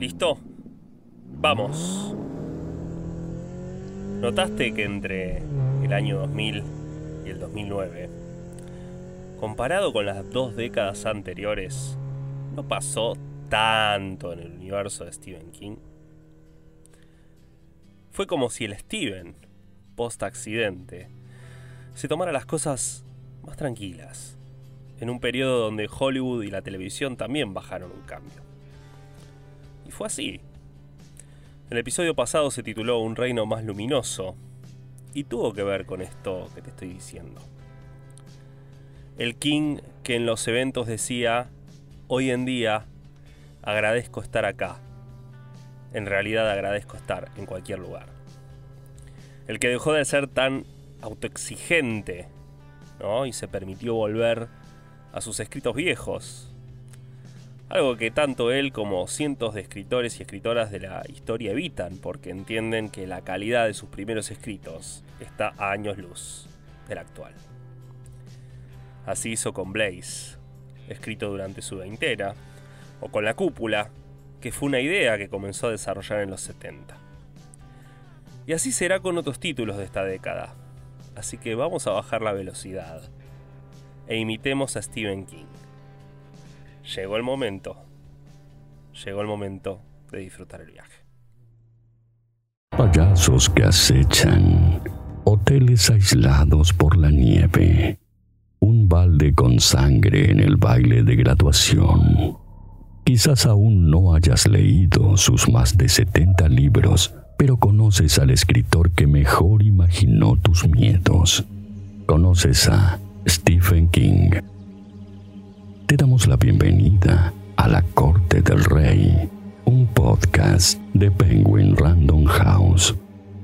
¿Listo? Vamos. ¿Notaste que entre el año 2000 y el 2009, comparado con las dos décadas anteriores, no pasó tanto en el universo de Stephen King? Fue como si el Steven, post accidente, se tomara las cosas más tranquilas, en un periodo donde Hollywood y la televisión también bajaron un cambio. Y fue así. El episodio pasado se tituló Un reino más luminoso y tuvo que ver con esto que te estoy diciendo. El King que en los eventos decía, hoy en día agradezco estar acá. En realidad agradezco estar en cualquier lugar. El que dejó de ser tan autoexigente ¿no? y se permitió volver a sus escritos viejos, algo que tanto él como cientos de escritores y escritoras de la historia evitan porque entienden que la calidad de sus primeros escritos está a años luz del actual. Así hizo con Blaze, escrito durante su veintena, o con La Cúpula, que fue una idea que comenzó a desarrollar en los 70. Y así será con otros títulos de esta década. Así que vamos a bajar la velocidad e imitemos a Stephen King llegó el momento, llegó el momento de disfrutar el viaje. Payasos que acechan, hoteles aislados por la nieve, un balde con sangre en el baile de graduación. Quizás aún no hayas leído sus más de 70 libros, pero conoces al escritor que mejor imaginó tus miedos. Conoces a Stephen King te damos la bienvenida a La Corte del Rey, un podcast de Penguin Random House,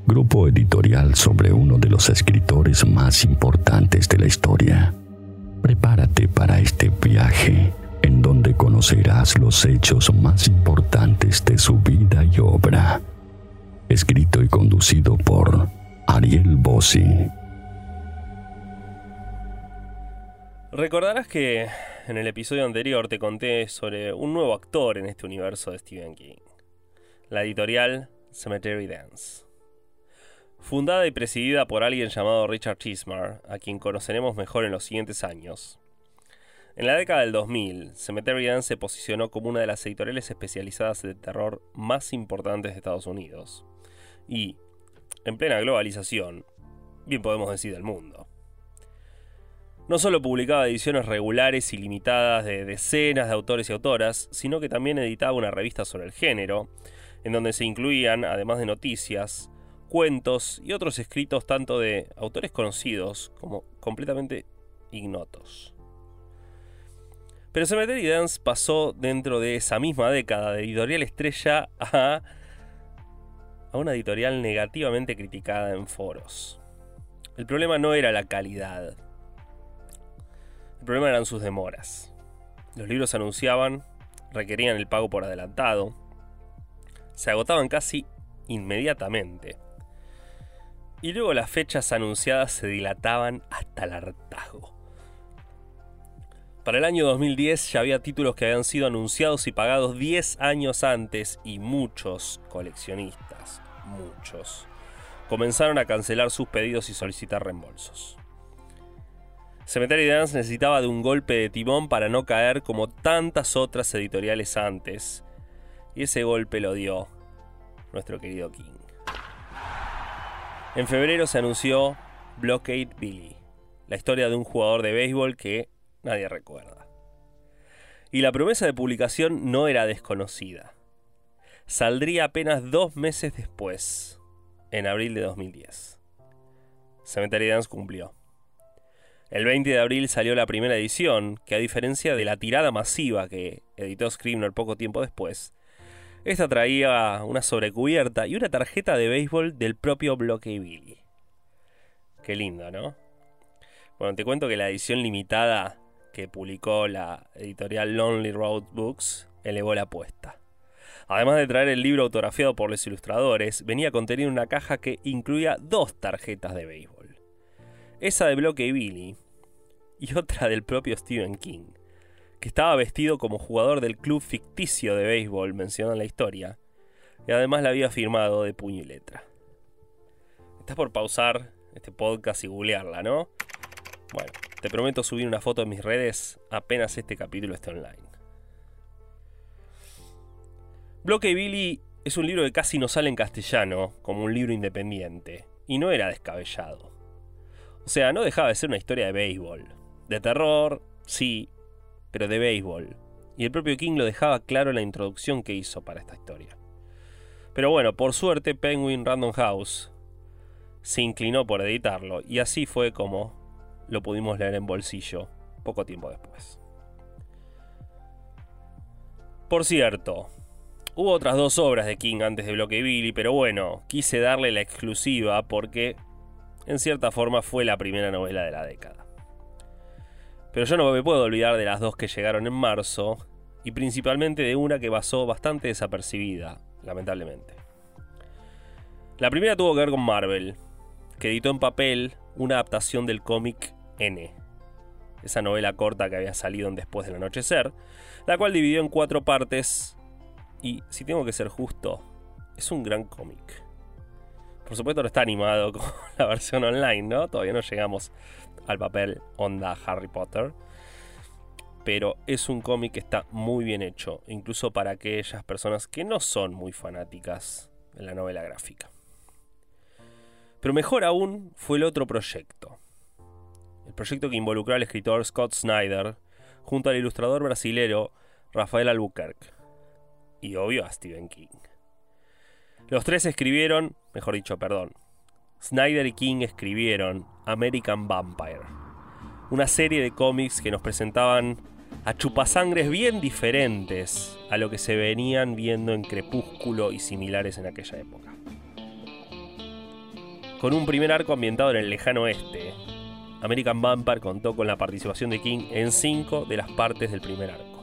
grupo editorial sobre uno de los escritores más importantes de la historia. Prepárate para este viaje en donde conocerás los hechos más importantes de su vida y obra. Escrito y conducido por Ariel Bossi. Recordarás que en el episodio anterior te conté sobre un nuevo actor en este universo de Stephen King, la editorial Cemetery Dance. Fundada y presidida por alguien llamado Richard Chismar, a quien conoceremos mejor en los siguientes años. En la década del 2000, Cemetery Dance se posicionó como una de las editoriales especializadas de terror más importantes de Estados Unidos. Y, en plena globalización, bien podemos decir del mundo. No solo publicaba ediciones regulares y limitadas de decenas de autores y autoras, sino que también editaba una revista sobre el género, en donde se incluían, además de noticias, cuentos y otros escritos tanto de autores conocidos como completamente ignotos. Pero Cemetery Dance pasó dentro de esa misma década de editorial estrella a, a una editorial negativamente criticada en foros. El problema no era la calidad, el problema eran sus demoras. Los libros se anunciaban, requerían el pago por adelantado, se agotaban casi inmediatamente. Y luego las fechas anunciadas se dilataban hasta el hartazgo. Para el año 2010 ya había títulos que habían sido anunciados y pagados 10 años antes y muchos coleccionistas, muchos, comenzaron a cancelar sus pedidos y solicitar reembolsos. Cemetery Dance necesitaba de un golpe de timón para no caer como tantas otras editoriales antes. Y ese golpe lo dio nuestro querido King. En febrero se anunció Blockade Billy, la historia de un jugador de béisbol que nadie recuerda. Y la promesa de publicación no era desconocida. Saldría apenas dos meses después, en abril de 2010. Cemetery Dance cumplió. El 20 de abril salió la primera edición, que a diferencia de la tirada masiva que editó Scribner poco tiempo después, esta traía una sobrecubierta y una tarjeta de béisbol del propio Bloque Billy. Qué lindo, ¿no? Bueno, te cuento que la edición limitada que publicó la editorial Lonely Road Books elevó la apuesta. Además de traer el libro autografiado por los ilustradores, venía contenido una caja que incluía dos tarjetas de béisbol. Esa de Bloque Billy y otra del propio Stephen King, que estaba vestido como jugador del club ficticio de béisbol mencionado en la historia, y además la había firmado de puño y letra. Estás por pausar este podcast y googlearla, ¿no? Bueno, te prometo subir una foto en mis redes apenas este capítulo esté online. Bloque Billy es un libro que casi no sale en castellano, como un libro independiente, y no era descabellado. O sea, no dejaba de ser una historia de béisbol. De terror, sí, pero de béisbol. Y el propio King lo dejaba claro en la introducción que hizo para esta historia. Pero bueno, por suerte Penguin Random House se inclinó por editarlo y así fue como lo pudimos leer en bolsillo poco tiempo después. Por cierto, hubo otras dos obras de King antes de Bloque Billy, pero bueno, quise darle la exclusiva porque en cierta forma fue la primera novela de la década. Pero yo no me puedo olvidar de las dos que llegaron en marzo, y principalmente de una que pasó bastante desapercibida, lamentablemente. La primera tuvo que ver con Marvel, que editó en papel una adaptación del cómic N, esa novela corta que había salido en Después del Anochecer, la cual dividió en cuatro partes, y si tengo que ser justo, es un gran cómic. Por supuesto no está animado con la versión online, ¿no? Todavía no llegamos al papel onda Harry Potter. Pero es un cómic que está muy bien hecho, incluso para aquellas personas que no son muy fanáticas de la novela gráfica. Pero mejor aún fue el otro proyecto. El proyecto que involucró al escritor Scott Snyder junto al ilustrador brasilero Rafael Albuquerque. Y obvio a Stephen King. Los tres escribieron, mejor dicho, perdón. Snyder y King escribieron American Vampire, una serie de cómics que nos presentaban a chupasangres bien diferentes a lo que se venían viendo en Crepúsculo y similares en aquella época. Con un primer arco ambientado en el lejano oeste, American Vampire contó con la participación de King en cinco de las partes del primer arco.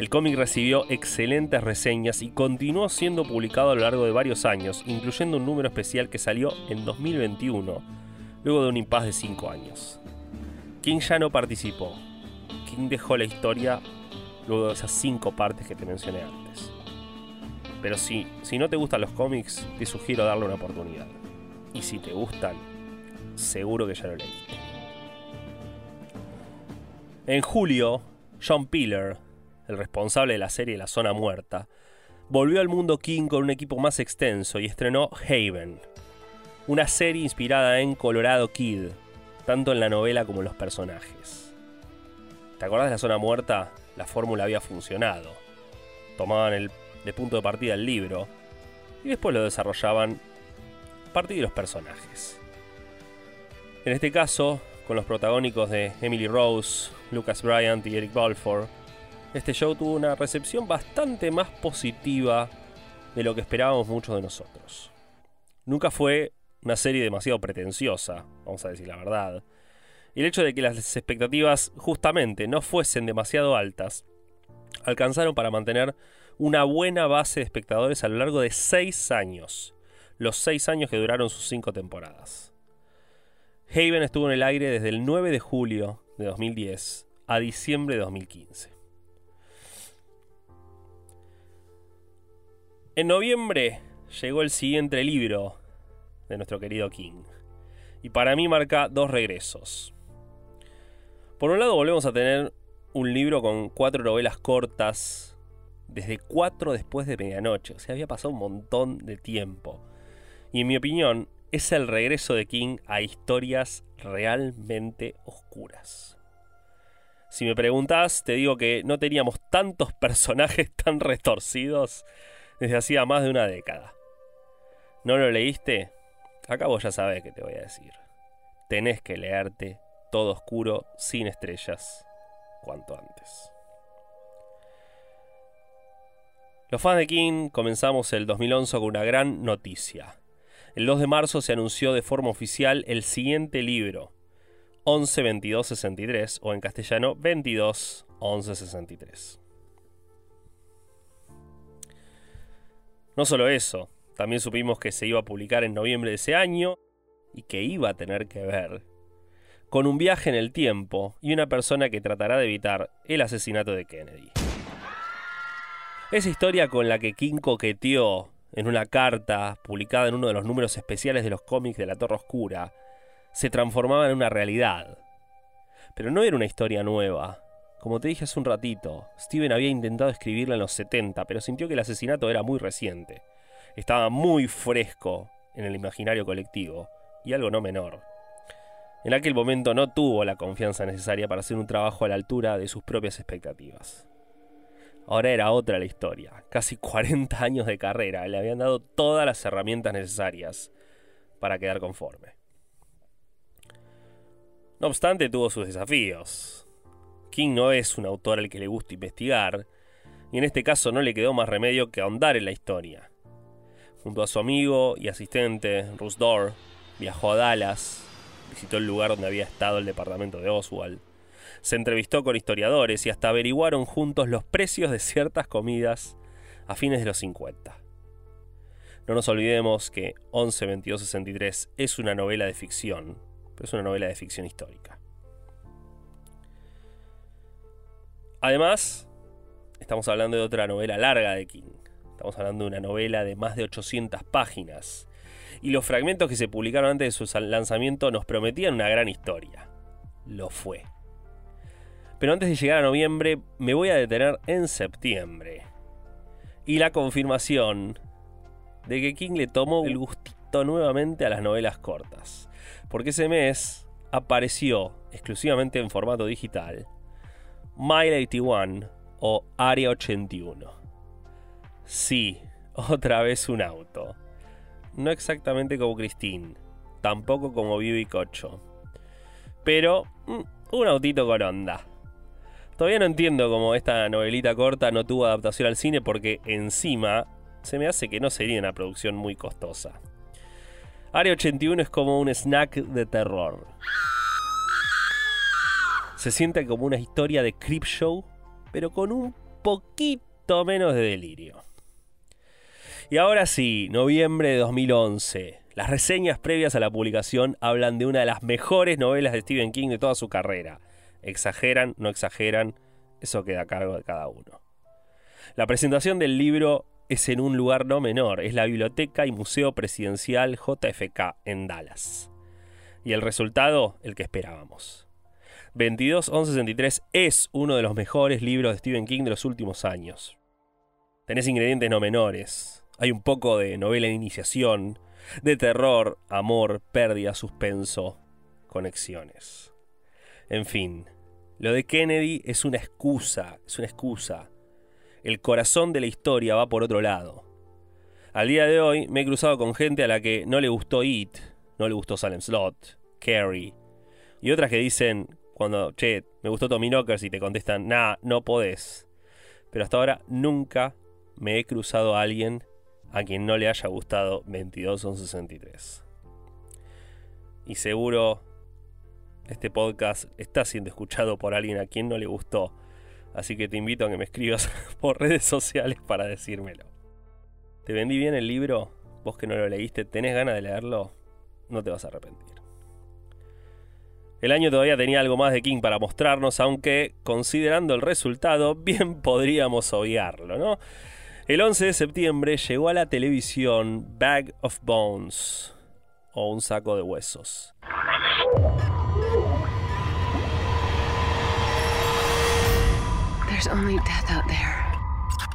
El cómic recibió excelentes reseñas y continuó siendo publicado a lo largo de varios años, incluyendo un número especial que salió en 2021, luego de un impas de 5 años. King ya no participó. King dejó la historia luego de esas 5 partes que te mencioné antes. Pero si, si no te gustan los cómics, te sugiero darle una oportunidad. Y si te gustan, seguro que ya lo leíste. En julio, John Piller el responsable de la serie La Zona Muerta, volvió al mundo King con un equipo más extenso y estrenó Haven, una serie inspirada en Colorado Kid, tanto en la novela como en los personajes. ¿Te acordás de La Zona Muerta? La fórmula había funcionado. Tomaban el, de punto de partida el libro y después lo desarrollaban a partir de los personajes. En este caso, con los protagónicos de Emily Rose, Lucas Bryant y Eric Balfour, este show tuvo una recepción bastante más positiva de lo que esperábamos muchos de nosotros. Nunca fue una serie demasiado pretenciosa, vamos a decir la verdad. Y el hecho de que las expectativas justamente no fuesen demasiado altas, alcanzaron para mantener una buena base de espectadores a lo largo de seis años. Los seis años que duraron sus cinco temporadas. Haven estuvo en el aire desde el 9 de julio de 2010 a diciembre de 2015. En noviembre llegó el siguiente libro de nuestro querido King. Y para mí marca dos regresos. Por un lado volvemos a tener un libro con cuatro novelas cortas desde cuatro después de medianoche. O sea, había pasado un montón de tiempo. Y en mi opinión, es el regreso de King a historias realmente oscuras. Si me preguntas, te digo que no teníamos tantos personajes tan retorcidos desde hacía más de una década. ¿No lo leíste? Acá vos ya sabés qué te voy a decir. Tenés que leerte todo oscuro, sin estrellas, cuanto antes. Los fans de King comenzamos el 2011 con una gran noticia. El 2 de marzo se anunció de forma oficial el siguiente libro, 11 22 63 o en castellano 22 11 63. No solo eso, también supimos que se iba a publicar en noviembre de ese año y que iba a tener que ver con un viaje en el tiempo y una persona que tratará de evitar el asesinato de Kennedy. Esa historia con la que King coqueteó en una carta publicada en uno de los números especiales de los cómics de la Torre Oscura se transformaba en una realidad. Pero no era una historia nueva. Como te dije hace un ratito, Steven había intentado escribirla en los 70, pero sintió que el asesinato era muy reciente. Estaba muy fresco en el imaginario colectivo, y algo no menor. En aquel momento no tuvo la confianza necesaria para hacer un trabajo a la altura de sus propias expectativas. Ahora era otra la historia. Casi 40 años de carrera le habían dado todas las herramientas necesarias para quedar conforme. No obstante, tuvo sus desafíos. King no es un autor al que le gusta investigar, y en este caso no le quedó más remedio que ahondar en la historia. Junto a su amigo y asistente, Russ Dorr, viajó a Dallas, visitó el lugar donde había estado el departamento de Oswald, se entrevistó con historiadores y hasta averiguaron juntos los precios de ciertas comidas a fines de los 50. No nos olvidemos que 11-22-63 es una novela de ficción, pero es una novela de ficción histórica. Además, estamos hablando de otra novela larga de King. Estamos hablando de una novela de más de 800 páginas. Y los fragmentos que se publicaron antes de su lanzamiento nos prometían una gran historia. Lo fue. Pero antes de llegar a noviembre, me voy a detener en septiembre. Y la confirmación de que King le tomó el gustito nuevamente a las novelas cortas. Porque ese mes apareció exclusivamente en formato digital Mile 81 o Area 81. Sí, otra vez un auto. No exactamente como Christine, tampoco como Vivi Cocho. Pero mm, un autito con onda. Todavía no entiendo cómo esta novelita corta no tuvo adaptación al cine porque encima se me hace que no sería una producción muy costosa. Área 81 es como un snack de terror. Se siente como una historia de creep show, pero con un poquito menos de delirio. Y ahora sí, noviembre de 2011. Las reseñas previas a la publicación hablan de una de las mejores novelas de Stephen King de toda su carrera. Exageran, no exageran, eso queda a cargo de cada uno. La presentación del libro es en un lugar no menor, es la Biblioteca y Museo Presidencial JFK en Dallas. Y el resultado, el que esperábamos. 221163 es uno de los mejores libros de Stephen King de los últimos años. Tenés ingredientes no menores. Hay un poco de novela de iniciación, de terror, amor, pérdida, suspenso, conexiones. En fin, lo de Kennedy es una excusa, es una excusa. El corazón de la historia va por otro lado. Al día de hoy me he cruzado con gente a la que no le gustó It, no le gustó Salem Slot, Carrie, y otras que dicen, cuando, che, me gustó Tommy Knockers y te contestan, nah, no podés. Pero hasta ahora nunca me he cruzado a alguien a quien no le haya gustado 22 Y seguro este podcast está siendo escuchado por alguien a quien no le gustó. Así que te invito a que me escribas por redes sociales para decírmelo. ¿Te vendí bien el libro? Vos que no lo leíste, ¿tenés ganas de leerlo? No te vas a arrepentir. El año todavía tenía algo más de King para mostrarnos, aunque considerando el resultado, bien podríamos obviarlo, ¿no? El 11 de septiembre llegó a la televisión Bag of Bones, o un saco de huesos.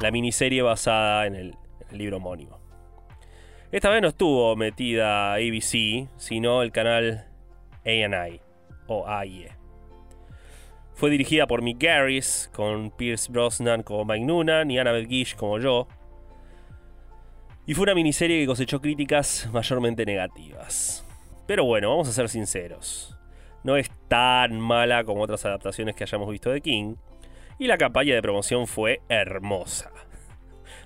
La miniserie basada en el, libro homónimo. Esta vez no estuvo metida ABC, sino el canal A&I o AIE. Fue dirigida por Mick Garris, con Pierce Brosnan como Mike Noonan y Annabelle Gish como yo. Y fue una miniserie que cosechó críticas mayormente negativas. Pero bueno, vamos a ser sinceros. No es tan mala como otras adaptaciones que hayamos visto de King, y la campaña de promoción fue hermosa.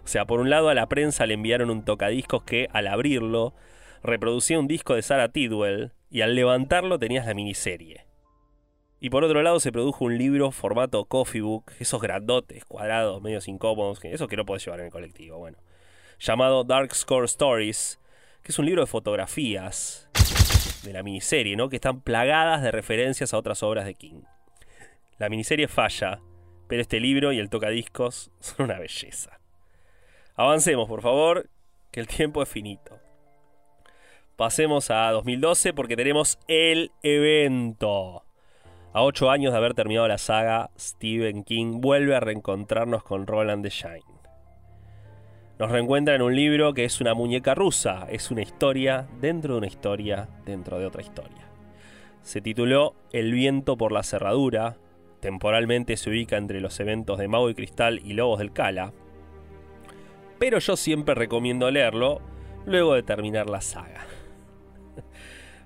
O sea, por un lado a la prensa le enviaron un tocadiscos que al abrirlo reproducía un disco de Sarah Tidwell y al levantarlo tenías la miniserie. Y por otro lado se produjo un libro formato coffee book, esos grandotes, cuadrados, medios incómodos, eso que no puedes llevar en el colectivo, bueno. Llamado Dark Score Stories, que es un libro de fotografías de la miniserie, ¿no? Que están plagadas de referencias a otras obras de King. La miniserie falla, pero este libro y el tocadiscos son una belleza. Avancemos, por favor, que el tiempo es finito. Pasemos a 2012 porque tenemos el evento. A ocho años de haber terminado la saga, Stephen King vuelve a reencontrarnos con Roland de Shine. Nos reencuentra en un libro que es una muñeca rusa, es una historia dentro de una historia dentro de otra historia. Se tituló El viento por la cerradura, temporalmente se ubica entre los eventos de Mago y Cristal y Lobos del Cala, pero yo siempre recomiendo leerlo luego de terminar la saga.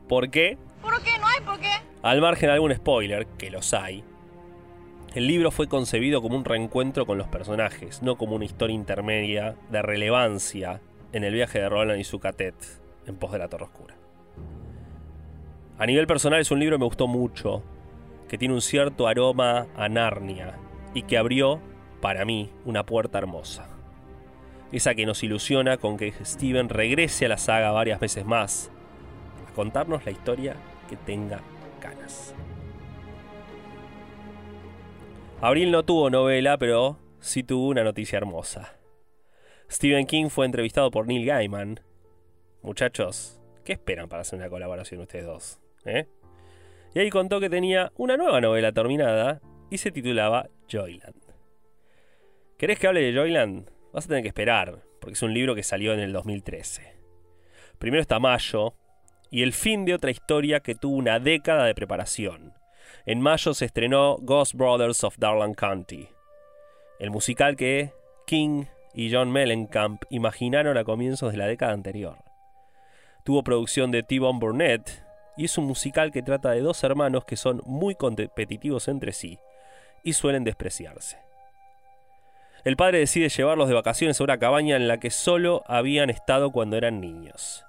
¿Por qué? ¿Por qué? No hay por qué. Al margen de algún spoiler, que los hay, el libro fue concebido como un reencuentro con los personajes, no como una historia intermedia de relevancia en el viaje de Roland y su catet en pos de la Torre Oscura. A nivel personal es un libro que me gustó mucho, que tiene un cierto aroma a Narnia y que abrió, para mí, una puerta hermosa. Esa que nos ilusiona con que Steven regrese a la saga varias veces más, contarnos la historia que tenga ganas. Abril no tuvo novela, pero sí tuvo una noticia hermosa. Stephen King fue entrevistado por Neil Gaiman. Muchachos, ¿qué esperan para hacer una colaboración ustedes dos? ¿Eh? Y ahí contó que tenía una nueva novela terminada y se titulaba Joyland. ¿Querés que hable de Joyland? Vas a tener que esperar, porque es un libro que salió en el 2013. Primero está Mayo, y el fin de otra historia que tuvo una década de preparación. En mayo se estrenó Ghost Brothers of Darlan County, el musical que King y John Mellencamp imaginaron a comienzos de la década anterior. Tuvo producción de T-Bone Burnett y es un musical que trata de dos hermanos que son muy competitivos entre sí y suelen despreciarse. El padre decide llevarlos de vacaciones a una cabaña en la que solo habían estado cuando eran niños.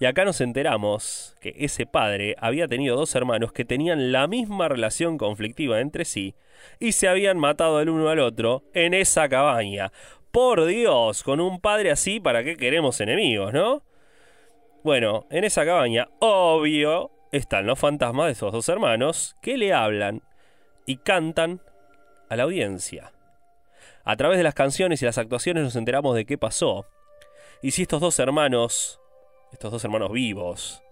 Y acá nos enteramos que ese padre había tenido dos hermanos que tenían la misma relación conflictiva entre sí y se habían matado el uno al otro en esa cabaña. Por Dios, con un padre así, ¿para qué queremos enemigos, no? Bueno, en esa cabaña, obvio, están los fantasmas de esos dos hermanos que le hablan y cantan a la audiencia. A través de las canciones y las actuaciones nos enteramos de qué pasó. Y si estos dos hermanos estos dos hermanos vivos,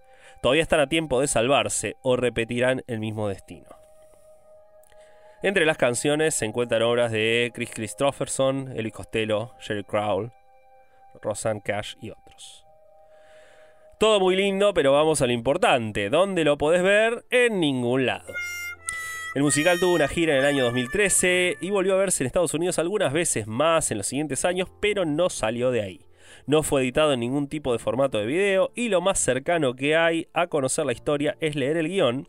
todavía están a tiempo de salvarse o repetirán el mismo destino. Entre las canciones se encuentran obras de Chris Christopherson, Elvis Costello, Jerry Crowell, Rosanne Cash y otros. Todo muy lindo, pero vamos a lo importante. ¿Dónde lo podés ver? En ningún lado. El musical tuvo una gira en el año 2013 y volvió a verse en Estados Unidos algunas veces más en los siguientes años, pero no salió de ahí. No fue editado en ningún tipo de formato de video y lo más cercano que hay a conocer la historia es leer el guion,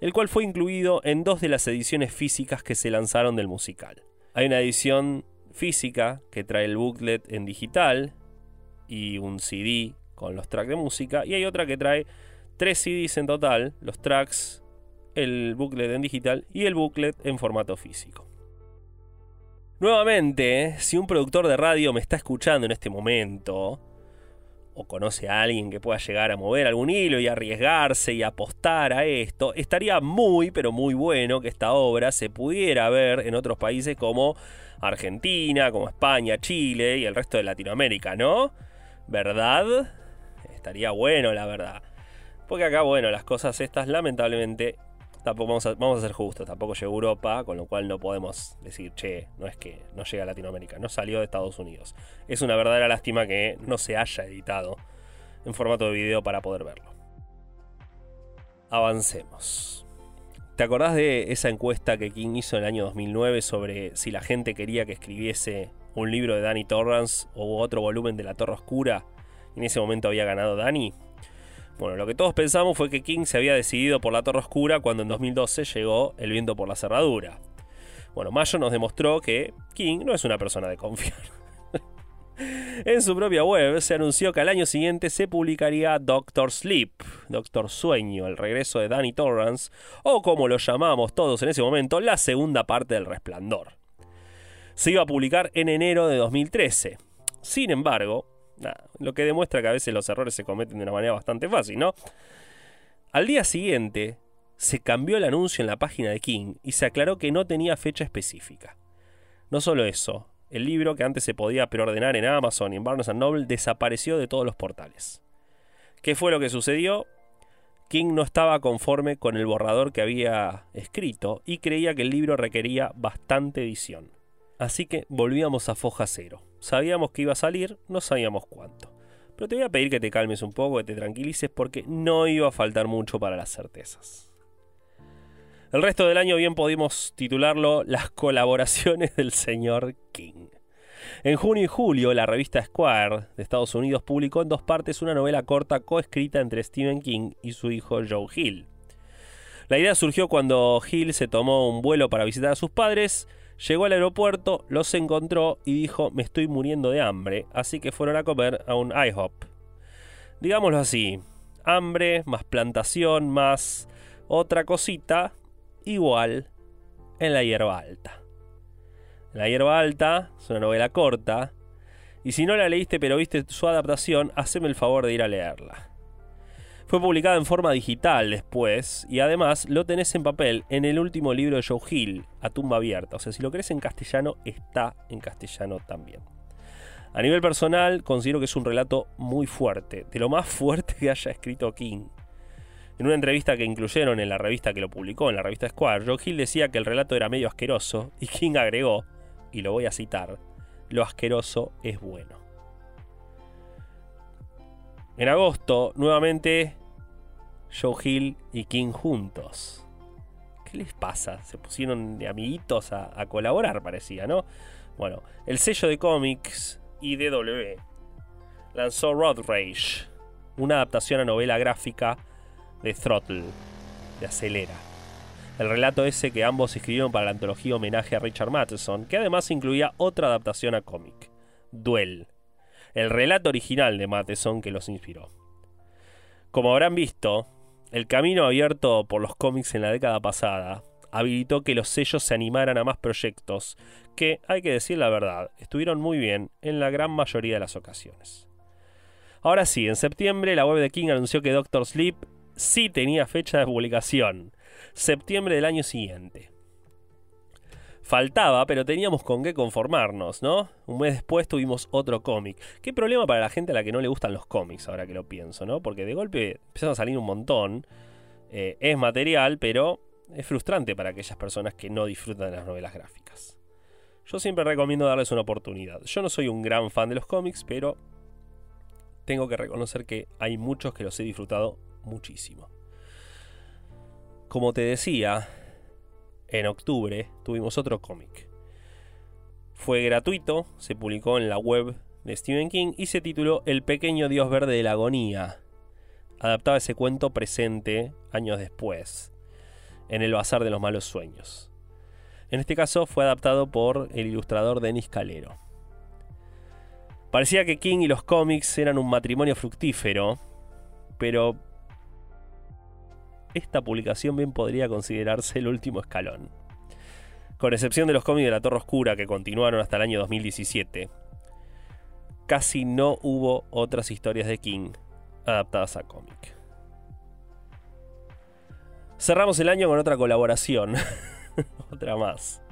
el cual fue incluido en dos de las ediciones físicas que se lanzaron del musical. Hay una edición física que trae el booklet en digital y un CD con los tracks de música y hay otra que trae tres CDs en total, los tracks, el booklet en digital y el booklet en formato físico. Nuevamente, si un productor de radio me está escuchando en este momento, o conoce a alguien que pueda llegar a mover algún hilo y arriesgarse y apostar a esto, estaría muy, pero muy bueno que esta obra se pudiera ver en otros países como Argentina, como España, Chile y el resto de Latinoamérica, ¿no? ¿Verdad? Estaría bueno, la verdad. Porque acá, bueno, las cosas estas lamentablemente tampoco vamos a, vamos a ser justos, tampoco llegó a Europa, con lo cual no podemos decir, che, no es que no llega a Latinoamérica, no salió de Estados Unidos. Es una verdadera lástima que no se haya editado en formato de video para poder verlo. Avancemos. ¿Te acordás de esa encuesta que King hizo en el año 2009 sobre si la gente quería que escribiese un libro de Danny Torrance o otro volumen de La Torre Oscura? En ese momento había ganado Danny. Bueno, lo que todos pensamos fue que King se había decidido por la Torre Oscura cuando en 2012 llegó El viento por la cerradura. Bueno, Mayo nos demostró que King no es una persona de confiar. en su propia web se anunció que al año siguiente se publicaría Doctor Sleep, Doctor Sueño, el regreso de Danny Torrance, o como lo llamamos todos en ese momento, la segunda parte del Resplandor. Se iba a publicar en enero de 2013. Sin embargo, lo que demuestra que a veces los errores se cometen de una manera bastante fácil, ¿no? Al día siguiente, se cambió el anuncio en la página de King y se aclaró que no tenía fecha específica. No solo eso, el libro que antes se podía preordenar en Amazon y en Barnes Noble desapareció de todos los portales. ¿Qué fue lo que sucedió? King no estaba conforme con el borrador que había escrito y creía que el libro requería bastante edición. Así que volvíamos a foja cero. Sabíamos que iba a salir, no sabíamos cuánto. Pero te voy a pedir que te calmes un poco, que te tranquilices, porque no iba a faltar mucho para las certezas. El resto del año bien pudimos titularlo Las colaboraciones del señor King. En junio y julio, la revista Square de Estados Unidos publicó en dos partes una novela corta coescrita entre Stephen King y su hijo Joe Hill. La idea surgió cuando Hill se tomó un vuelo para visitar a sus padres, llegó al aeropuerto, los encontró y dijo me estoy muriendo de hambre, así que fueron a comer a un IHOP. Digámoslo así, hambre más plantación más otra cosita igual en la hierba alta. La hierba alta es una novela corta. Y si no la leíste pero viste su adaptación, haceme el favor de ir a leerla. Fue publicada en forma digital después y además lo tenés en papel en el último libro de Joe Hill, A tumba abierta. O sea, si lo crees en castellano, está en castellano también. A nivel personal, considero que es un relato muy fuerte, de lo más fuerte que haya escrito King. En una entrevista que incluyeron en la revista que lo publicó, en la revista Square, Joe Hill decía que el relato era medio asqueroso y King agregó, y lo voy a citar, lo asqueroso es bueno. En agosto, nuevamente, Joe Hill y King juntos. ¿Qué les pasa? Se pusieron de amiguitos a, colaborar, parecía, ¿no? Bueno, el sello de cómics IDW lanzó Road Rage, una adaptación a novela gráfica de Throttle, de Acelera el relato ese que ambos escribieron para la antología homenaje a Richard Matheson, que además incluía otra adaptación a cómic, Duel, el relato original de Matheson que los inspiró. Como habrán visto, el camino abierto por los cómics en la década pasada habilitó que los sellos se animaran a más proyectos que, hay que decir la verdad, estuvieron muy bien en la gran mayoría de las ocasiones. Ahora sí, en septiembre la web de King anunció que Doctor Sleep sí tenía fecha de publicación septiembre del año siguiente. Faltaba, pero teníamos con qué conformarnos, ¿no? Un mes después tuvimos otro cómic. Qué problema para la gente a la que no le gustan los cómics, ahora que lo pienso, ¿no? Porque de golpe empiezan a salir un montón. Eh, es material, pero es frustrante para aquellas personas que no disfrutan de las novelas gráficas. Yo siempre recomiendo darles una oportunidad. Yo no soy un gran fan de los cómics, pero tengo que reconocer que hay muchos que los he disfrutado muchísimo. Como te decía, en octubre tuvimos otro cómic. Fue gratuito, se publicó en la web de Stephen King y se tituló El pequeño dios verde de la agonía. Adaptaba ese cuento presente años después, en el Bazar de los Malos Sueños. En este caso fue adaptado por el ilustrador Denis Calero. Parecía que King y los cómics eran un matrimonio fructífero, pero esta publicación bien podría considerarse el último escalón. Con excepción de los cómics de la Torre Oscura que continuaron hasta el año 2017, casi no hubo otras historias de King adaptadas a cómic. Cerramos el año con otra colaboración, otra más.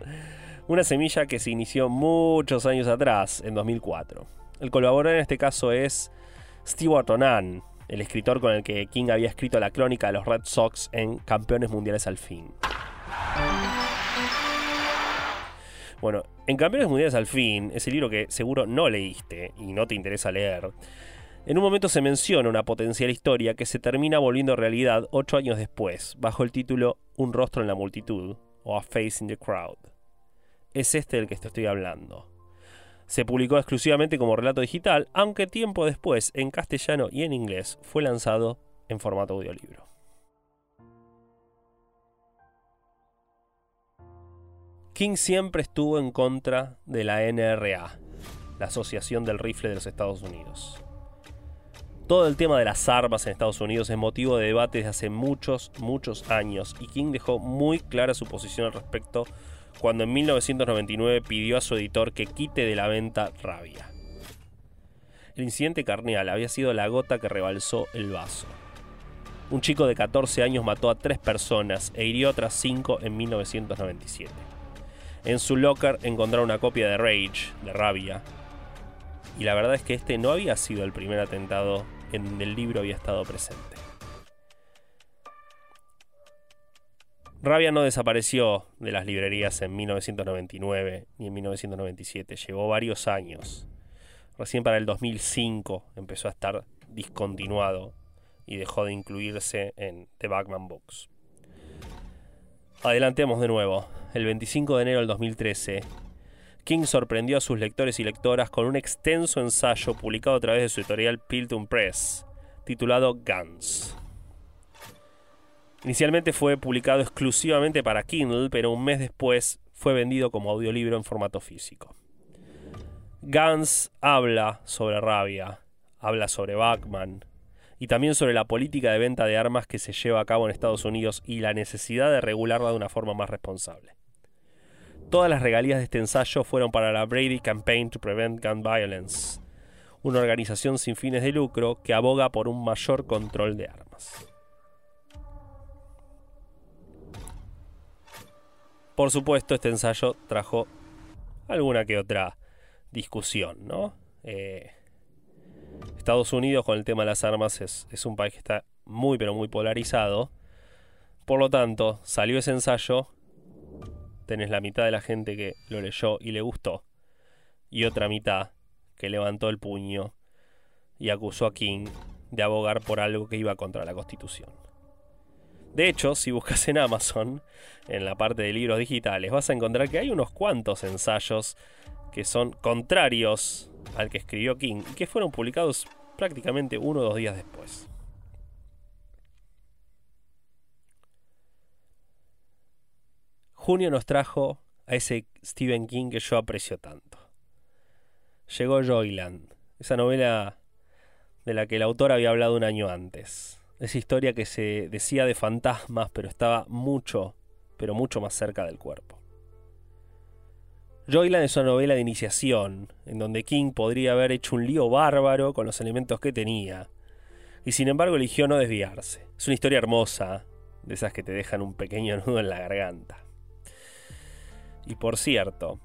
Una semilla que se inició muchos años atrás, en 2004. El colaborador en este caso es Stewart Onan, el escritor con el que King había escrito la crónica de los Red Sox en Campeones Mundiales al Fin. Bueno, en Campeones Mundiales al Fin, ese libro que seguro no leíste y no te interesa leer, en un momento se menciona una potencial historia que se termina volviendo realidad ocho años después, bajo el título Un rostro en la multitud o A Face in the Crowd. Es este del que te estoy hablando se publicó exclusivamente como relato digital, aunque tiempo después, en castellano y en inglés, fue lanzado en formato audiolibro. King siempre estuvo en contra de la NRA, la Asociación del Rifle de los Estados Unidos. Todo el tema de las armas en Estados Unidos es motivo de debate desde hace muchos, muchos años y King dejó muy clara su posición al respecto cuando en 1999 pidió a su editor que quite de la venta Rabia. El incidente carneal había sido la gota que rebalsó el vaso. un chico de 14 años mató a tres personas e hirió a otras cinco en 1997. En su locker encontraron una copia de Rage, de Rabia, y la verdad es que este no había sido el primer atentado en donde el libro había estado presente. Rabia no desapareció de las librerías en 1999 ni en 1997, llevó varios años. Recién para el 2005 empezó a estar discontinuado y dejó de incluirse en The Batman Books. Adelantemos de nuevo. El 25 de enero del 2013, King sorprendió a sus lectores y lectoras con un extenso ensayo publicado a través de su editorial Pilton Press, titulado Guns. Inicialmente fue publicado exclusivamente para Kindle, pero un mes después fue vendido como audiolibro en formato físico. Gans habla sobre rabia, habla sobre Bachman y también sobre la política de venta de armas que se lleva a cabo en Estados Unidos y la necesidad de regularla de una forma más responsable. Todas las regalías de este ensayo fueron para la Brady Campaign to Prevent Gun Violence, una organización sin fines de lucro que aboga por un mayor control de armas. Por supuesto, este ensayo trajo alguna que otra discusión, ¿no? Eh, Estados Unidos con el tema de las armas es, es, un país que está muy pero muy polarizado. Por lo tanto, salió ese ensayo, tenés la mitad de la gente que lo leyó y le gustó, y otra mitad que levantó el puño y acusó a King de abogar por algo que iba contra la Constitución. De hecho, si buscas en Amazon, en la parte de libros digitales, vas a encontrar que hay unos cuantos ensayos que son contrarios al que escribió King y que fueron publicados prácticamente uno o dos días después. Junio nos trajo a ese Stephen King que yo aprecio tanto. Llegó Joyland, esa novela de la que el autor había hablado un año antes esa historia que se decía de fantasmas, pero estaba mucho, pero mucho más cerca del cuerpo. Joyland es una novela de iniciación, en donde King podría haber hecho un lío bárbaro con los elementos que tenía, y sin embargo eligió no desviarse. Es una historia hermosa, de esas que te dejan un pequeño nudo en la garganta. Y por cierto,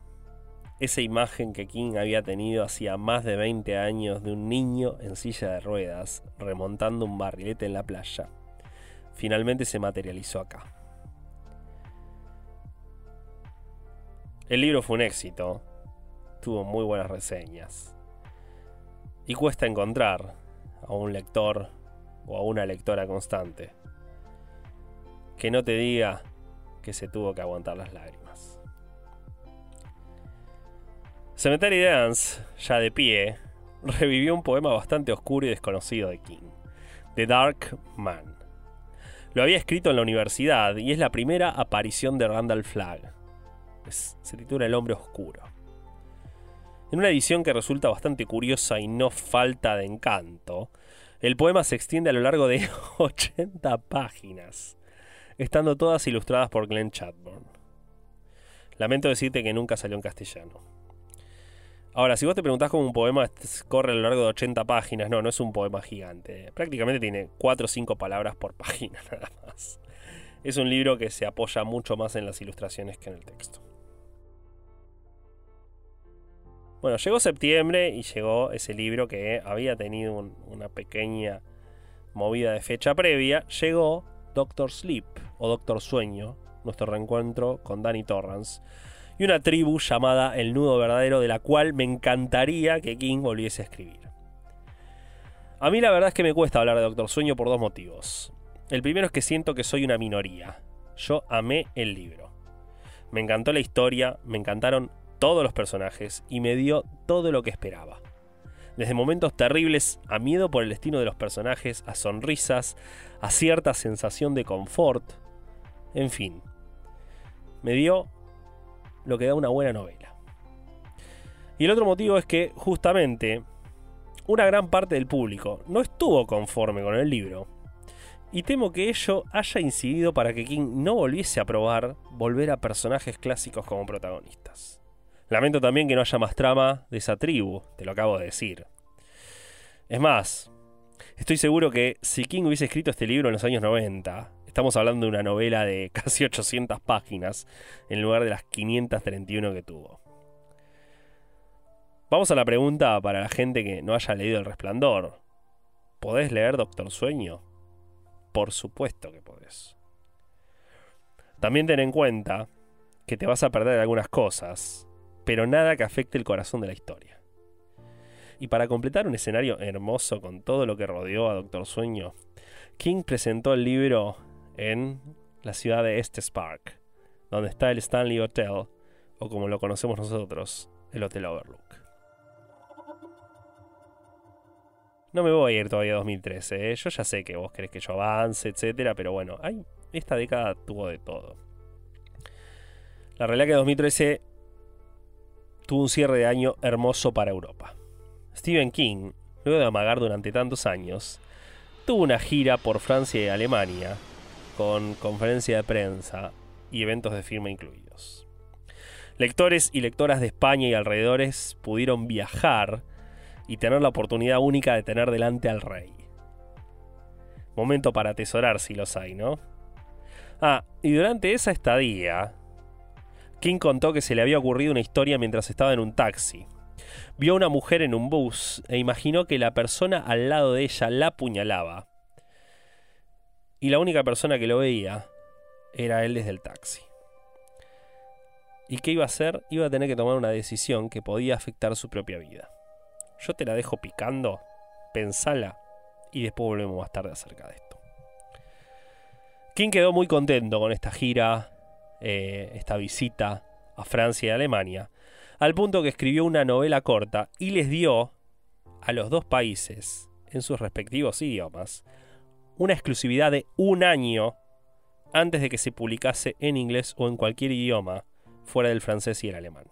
esa imagen que King había tenido hacía más de 20 años de un niño en silla de ruedas remontando un barrilete en la playa, finalmente se materializó acá. El libro fue un éxito, tuvo muy buenas reseñas y cuesta encontrar a un lector o a una lectora constante que no te diga que se tuvo que aguantar las lágrimas. Cemetery Dance, ya de pie, revivió un poema bastante oscuro y desconocido de King, The Dark Man. Lo había escrito en la universidad y es la primera aparición de Randall Flagg. se titula El hombre oscuro. En una edición que resulta bastante curiosa y no falta de encanto, el poema se extiende a lo largo de 80 páginas, estando todas ilustradas por Glenn Chadbourne. Lamento decirte que nunca salió en castellano. Ahora, si vos te preguntás cómo un poema corre a lo largo de 80 páginas, no, no es un poema gigante. Prácticamente tiene 4 o 5 palabras por página nada más. Es un libro que se apoya mucho más en las ilustraciones que en el texto. Bueno, llegó septiembre y llegó ese libro que había tenido una pequeña movida de fecha previa. Llegó Doctor Sleep o Doctor Sueño, nuestro reencuentro con Danny Torrance y una tribu llamada El Nudo Verdadero, de la cual me encantaría que King volviese a escribir. A mí la verdad es que me cuesta hablar de Doctor Sueño por dos motivos. El primero es que siento que soy una minoría. Yo amé el libro. Me encantó la historia, me encantaron todos los personajes y me dio todo lo que esperaba. Desde momentos terribles a miedo por el destino de los personajes, a sonrisas, a cierta sensación de confort. En fin, me dio lo que da una buena novela. Y el otro motivo es que justamente una gran parte del público no estuvo conforme con el libro. Y temo que ello haya incidido para que King no volviese a probar volver a personajes clásicos como protagonistas. Lamento también que no haya más trama de esa tribu, te lo acabo de decir. Es más, Estoy seguro que si King hubiese escrito este libro en los años 90, estamos hablando de una novela de casi 800 páginas en lugar de las 531 que tuvo. Vamos a la pregunta para la gente que no haya leído El Resplandor. ¿Podés leer Doctor Sueño? Por supuesto que podés. También ten en cuenta que te vas a perder algunas cosas, pero nada que afecte el corazón de la historia. Y para completar un escenario hermoso con todo lo que rodeó a Doctor Sueño, King presentó el libro en la ciudad de Estes Park, donde está el Stanley Hotel, o como lo conocemos nosotros, el Hotel Overlook. No me voy a ir todavía a 2013, ¿eh? yo ya sé que vos querés que yo avance, etcétera, pero bueno, esta década tuvo de todo. La realidad que 2013 tuvo un cierre de año hermoso para Europa. Stephen King, luego de amagar durante tantos años, tuvo una gira por Francia y Alemania, con conferencia de prensa y eventos de firma incluidos. Lectores y lectoras de España y alrededores pudieron viajar y tener la oportunidad única de tener delante al rey. Momento para atesorar si los hay, ¿no? Ah, y durante esa estadía, King contó que se le había ocurrido una historia mientras estaba en un taxi. Vio a una mujer en un bus e imaginó que la persona al lado de ella la apuñalaba. Y la única persona que lo veía era él desde el taxi. ¿Y qué iba a hacer? Iba a tener que tomar una decisión que podía afectar su propia vida. Yo te la dejo picando, pensala y después volvemos más tarde acerca de esto. King quedó muy contento con esta gira eh, esta visita a Francia y Alemania, al punto que escribió una novela corta y les dio a los dos países, en sus respectivos idiomas, una exclusividad de un año antes de que se publicase en inglés o en cualquier idioma fuera del francés y el alemán.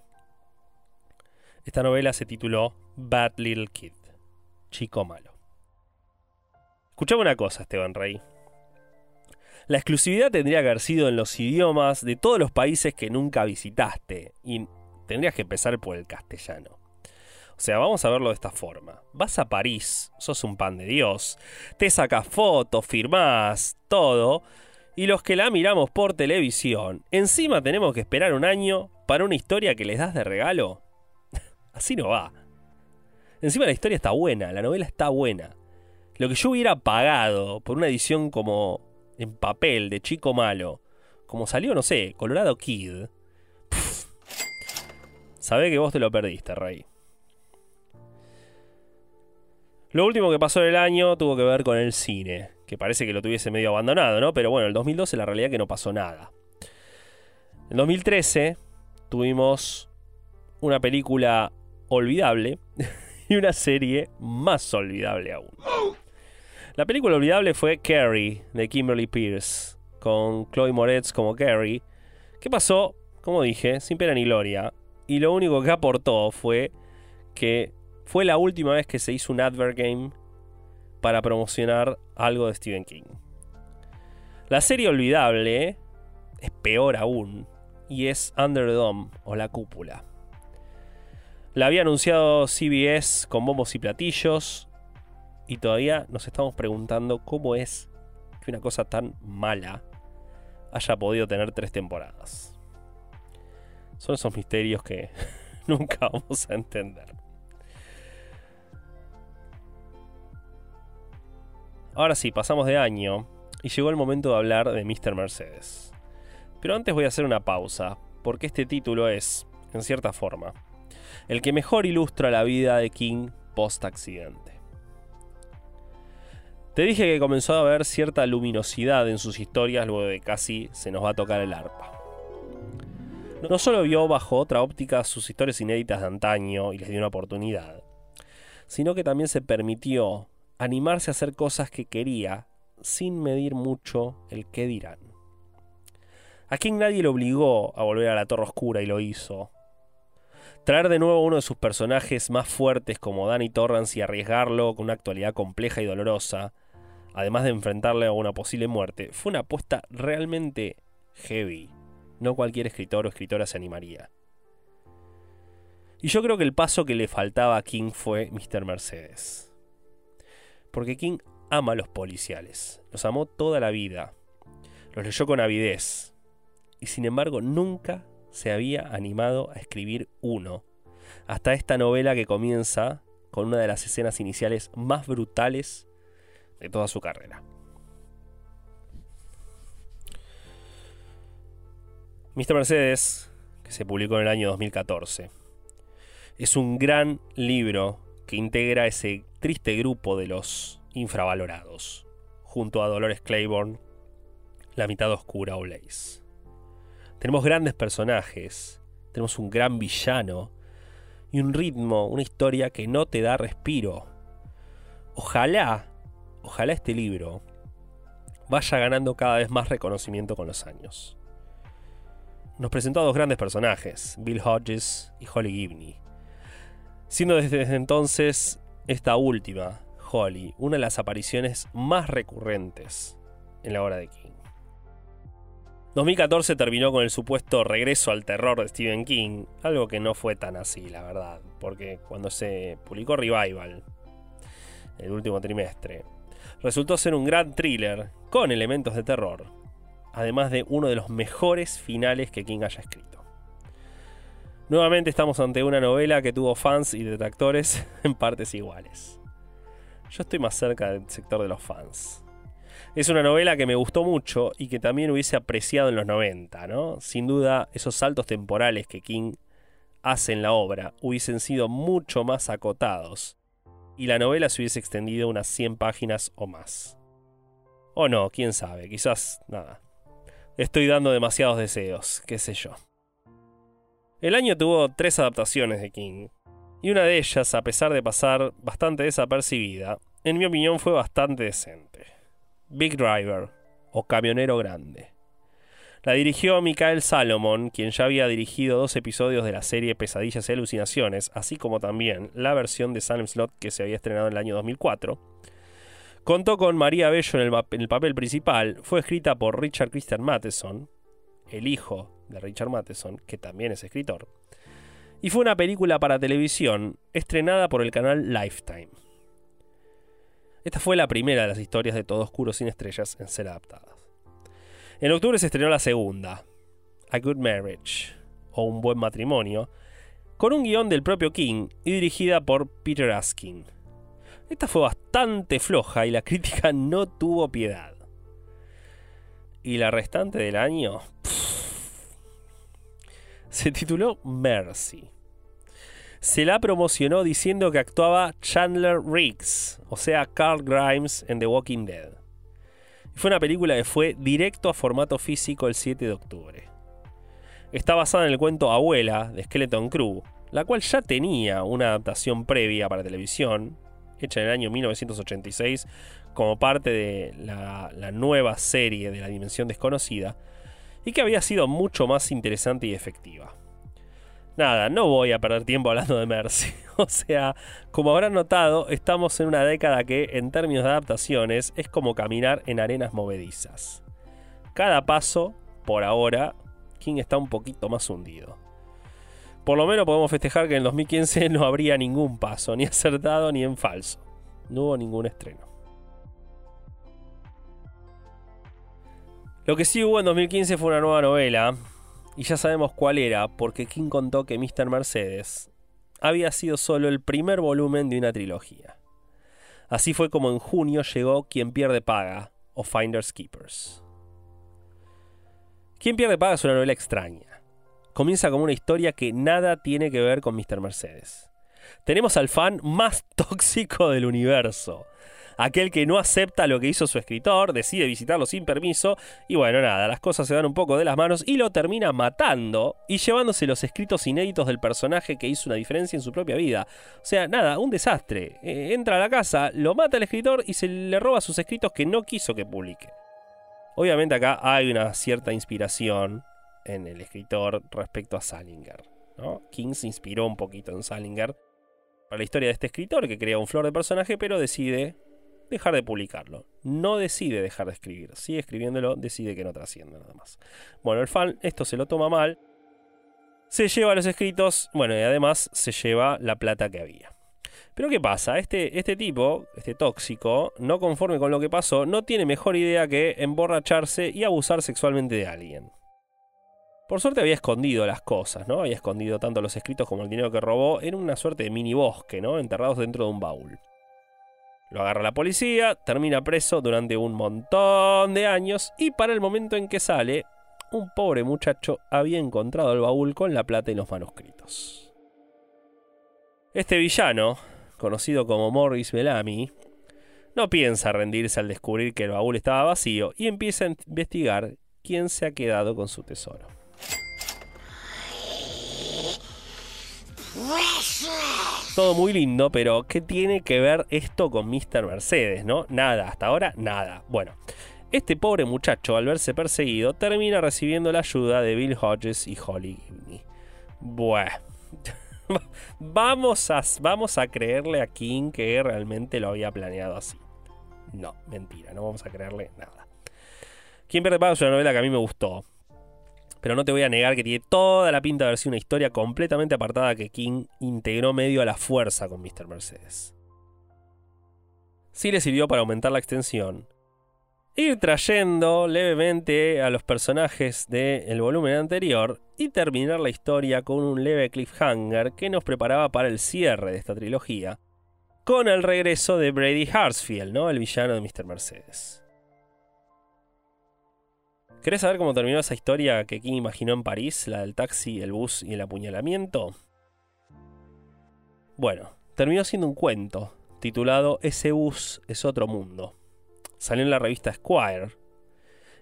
Esta novela se tituló Bad Little Kid, Chico Malo. Escuchame una cosa, Esteban Rey. La exclusividad tendría que haber sido en los idiomas de todos los países que nunca visitaste y tendrías que empezar por el castellano. O sea, vamos a verlo de esta forma. Vas a París, sos un pan de Dios, te sacas fotos, firmás, todo, y los que la miramos por televisión, encima tenemos que esperar un año para una historia que les das de regalo. Así no va. Encima la historia está buena, la novela está buena. Lo que yo hubiera pagado por una edición como en papel de chico malo, como salió, no sé, Colorado Kid, sabe que vos te lo perdiste, Rey. Lo último que pasó en el año tuvo que ver con el cine, que parece que lo tuviese medio abandonado, ¿no? Pero bueno, el 2012 la realidad que no pasó nada. En 2013 tuvimos una película olvidable y una serie más olvidable aún. La película olvidable fue Carrie, de Kimberly Pierce, con Chloe Moretz como Carrie. ¿Qué pasó? Como dije, sin pena ni gloria. Y lo único que aportó fue que fue la última vez que se hizo un advert game para promocionar algo de Stephen King. La serie olvidable es peor aún y es Under the Dome o La Cúpula. La había anunciado CBS con bombos y platillos, y todavía nos estamos preguntando cómo es que una cosa tan mala haya podido tener tres temporadas. Son esos misterios que nunca vamos a entender. Ahora sí, pasamos de año y llegó el momento de hablar de Mr. Mercedes. Pero antes voy a hacer una pausa, porque este título es, en cierta forma, el que mejor ilustra la vida de King post accidente. Te dije que comenzó a haber cierta luminosidad en sus historias luego de casi se nos va a tocar el arpa. No solo vio bajo otra óptica sus historias inéditas de antaño y les dio una oportunidad, sino que también se permitió animarse a hacer cosas que quería sin medir mucho el qué dirán. A quien nadie lo obligó a volver a la Torre Oscura y lo hizo, Traer de nuevo uno de sus personajes más fuertes como Danny Torrance y arriesgarlo con una actualidad compleja y dolorosa, además de enfrentarle a una posible muerte, fue una apuesta realmente heavy. No cualquier escritor o escritora se animaría. Y yo creo que el paso que le faltaba a King fue Mr. Mercedes. Porque King ama los policiales, los amó toda la vida, los leyó con avidez, y sin embargo nunca se había animado a escribir uno, hasta esta novela que comienza con una de las escenas iniciales más brutales de toda su carrera. Mr. Mercedes, que se publicó en el año 2014, es un gran libro que integra ese triste grupo de los infravalorados, junto a Dolores Claiborne, la mitad oscura o Blaze. Tenemos grandes personajes, tenemos un gran villano y un ritmo, una historia que no te da respiro. Ojalá, ojalá este libro vaya ganando cada vez más reconocimiento con los años nos presentó a dos grandes personajes, Bill Hodges y Holly Gibney. Siendo desde entonces esta última, Holly, una de las apariciones más recurrentes en la obra de King. 2014 terminó con el supuesto regreso al terror de Stephen King, algo que no fue tan así, la verdad, porque cuando se publicó Revival, el último trimestre, resultó ser un gran thriller con elementos de terror, además de uno de los mejores finales que King haya escrito. Nuevamente estamos ante una novela que tuvo fans y detractores en partes iguales. Yo estoy más cerca del sector de los fans. Es una novela que me gustó mucho y que también hubiese apreciado en los 90, ¿no? Sin duda, esos saltos temporales que King hace en la obra hubiesen sido mucho más acotados y la novela se hubiese extendido unas 100 páginas o más. O no, quién sabe, quizás nada, estoy dando demasiados deseos, qué sé yo. El año tuvo tres adaptaciones de King, y una de ellas, a pesar de pasar bastante desapercibida, en mi opinión fue bastante decente. Big Driver, o Camionero Grande. La dirigió Michael Salomon, quien ya había dirigido dos episodios de la serie Pesadillas y Alucinaciones, así como también la versión de Salem Slot que se había estrenado en el año 2004, Contó con María Bello en el, papel principal. Fue escrita por Richard Christian Matheson, el hijo de Richard Matheson, que también es escritor. Y fue una película para televisión estrenada por el canal Lifetime. Esta fue la primera de las historias de Todo Oscuro sin Estrellas en ser adaptadas. En octubre se estrenó la segunda, A Good Marriage, o Un Buen Matrimonio, con un guion del propio King y dirigida por Peter Askin. Esta fue bastante floja y la crítica no tuvo piedad. Y la restante del año se tituló Mercy. Se la promocionó diciendo que actuaba Chandler Riggs, o sea, Carl Grimes en The Walking Dead. Fue una película que fue directo a formato físico el 7 de octubre. Está basada en el cuento Abuela de Skeleton Crew, la cual ya tenía una adaptación previa para televisión, hecha en el año 1986 como parte de la, nueva serie de la Dimensión Desconocida, y que había sido mucho más interesante y efectiva. Nada, no voy a perder tiempo hablando de Mercy. O sea, como habrán notado, estamos en una década que, en términos de adaptaciones, es como caminar en arenas movedizas. Cada paso, por ahora, King está un poquito más hundido. Por lo menos podemos festejar que en 2015 no habría ningún paso, ni acertado ni en falso. No hubo ningún estreno. Lo que sí hubo en 2015 fue una nueva novela, y ya sabemos cuál era, porque King contó que Mr. Mercedes había sido solo el primer volumen de una trilogía. Así fue como en junio llegó Quien pierde paga, o Finders Keepers. Quien pierde paga es una novela extraña comienza como una historia que nada tiene que ver con Mr. Mercedes. Tenemos al fan más tóxico del universo. Aquel que no acepta lo que hizo su escritor, decide visitarlo sin permiso y bueno, nada, las cosas se dan un poco de las manos y lo termina matando y llevándose los escritos inéditos del personaje que hizo una diferencia en su propia vida. O sea, nada, un desastre. Eh, entra a la casa, lo mata el escritor y se le roba sus escritos que no quiso que publique. Obviamente acá hay una cierta inspiración en el escritor respecto a Salinger. King se inspiró un poquito en Salinger para la historia de este escritor que crea un flor de personaje, pero decide dejar de publicarlo. No decide dejar de escribir, sigue escribiéndolo, decide que no trasciende nada más. Bueno, el fan esto se lo toma mal, se lleva los escritos, bueno, y además se lleva la plata que había. Pero ¿qué pasa? Este, este tipo, este tóxico, no conforme con lo que pasó, no tiene mejor idea que emborracharse y abusar sexualmente de alguien. Por suerte había escondido las cosas, ¿no? Había escondido tanto los escritos como el dinero que robó en una suerte de mini bosque, ¿no? Enterrados dentro de un baúl. Lo agarra la policía, termina preso durante un montón de años y para el momento en que sale, un pobre muchacho había encontrado el baúl con la plata y los manuscritos. Este villano, conocido como Morris Bellamy, no piensa rendirse al descubrir que el baúl estaba vacío y empieza a investigar quién se ha quedado con su tesoro. Todo muy lindo, pero ¿qué tiene que ver esto con Mr. Mercedes, no? Nada, hasta ahora nada. Bueno, este pobre muchacho, al verse perseguido, termina recibiendo la ayuda de Bill Hodges y Holly Gibney. Bueno, vamos a, vamos a creerle a King que realmente lo había planeado así. No, mentira, no vamos a creerle nada. Kimber de es una novela que a mí me gustó. Pero no te voy a negar que tiene toda la pinta de haber sido una historia completamente apartada que King integró medio a la fuerza con Mr. Mercedes. Sí le sirvió para aumentar la extensión. Ir trayendo levemente a los personajes del volumen anterior y terminar la historia con un leve cliffhanger que nos preparaba para el cierre de esta trilogía, con el regreso de Brady Harsfield, ¿no? el villano de Mr. Mercedes. ¿Querés saber cómo terminó esa historia que King imaginó en París, la del taxi, el bus y el apuñalamiento? Bueno, terminó siendo un cuento titulado Ese bus es otro mundo. Salió en la revista Squire.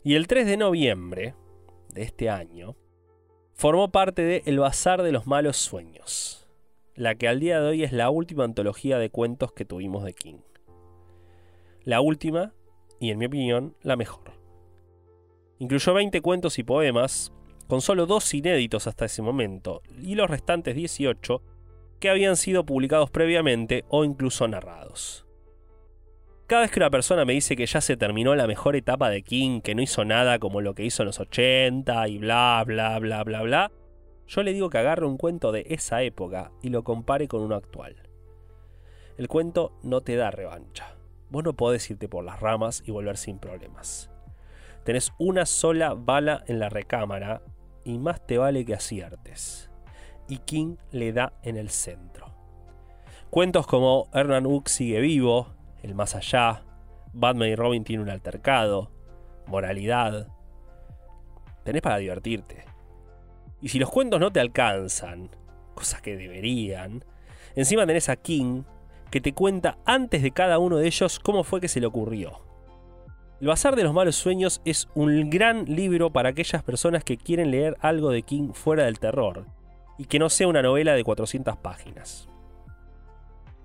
Y el 3 de noviembre de este año formó parte de El Bazar de los Malos Sueños, la que al día de hoy es la última antología de cuentos que tuvimos de King. La última, y en mi opinión, la mejor. Incluyó 20 cuentos y poemas, con solo dos inéditos hasta ese momento, y los restantes 18 que habían sido publicados previamente o incluso narrados. Cada vez que una persona me dice que ya se terminó la mejor etapa de King, que no hizo nada como lo que hizo en los 80 y bla bla bla bla bla, yo le digo que agarre un cuento de esa época y lo compare con uno actual. El cuento no te da revancha. Vos no podés irte por las ramas y volver sin problemas. Tenés una sola bala en la recámara y más te vale que aciertes. Y King le da en el centro. Cuentos como Hernán Hook sigue vivo, El más allá, Batman y Robin tienen un altercado, Moralidad. Tenés para divertirte. Y si los cuentos no te alcanzan, cosas que deberían, encima tenés a King que te cuenta antes de cada uno de ellos cómo fue que se le ocurrió. El Bazar de los Malos Sueños es un gran libro para aquellas personas que quieren leer algo de King fuera del terror, y que no sea una novela de 400 páginas.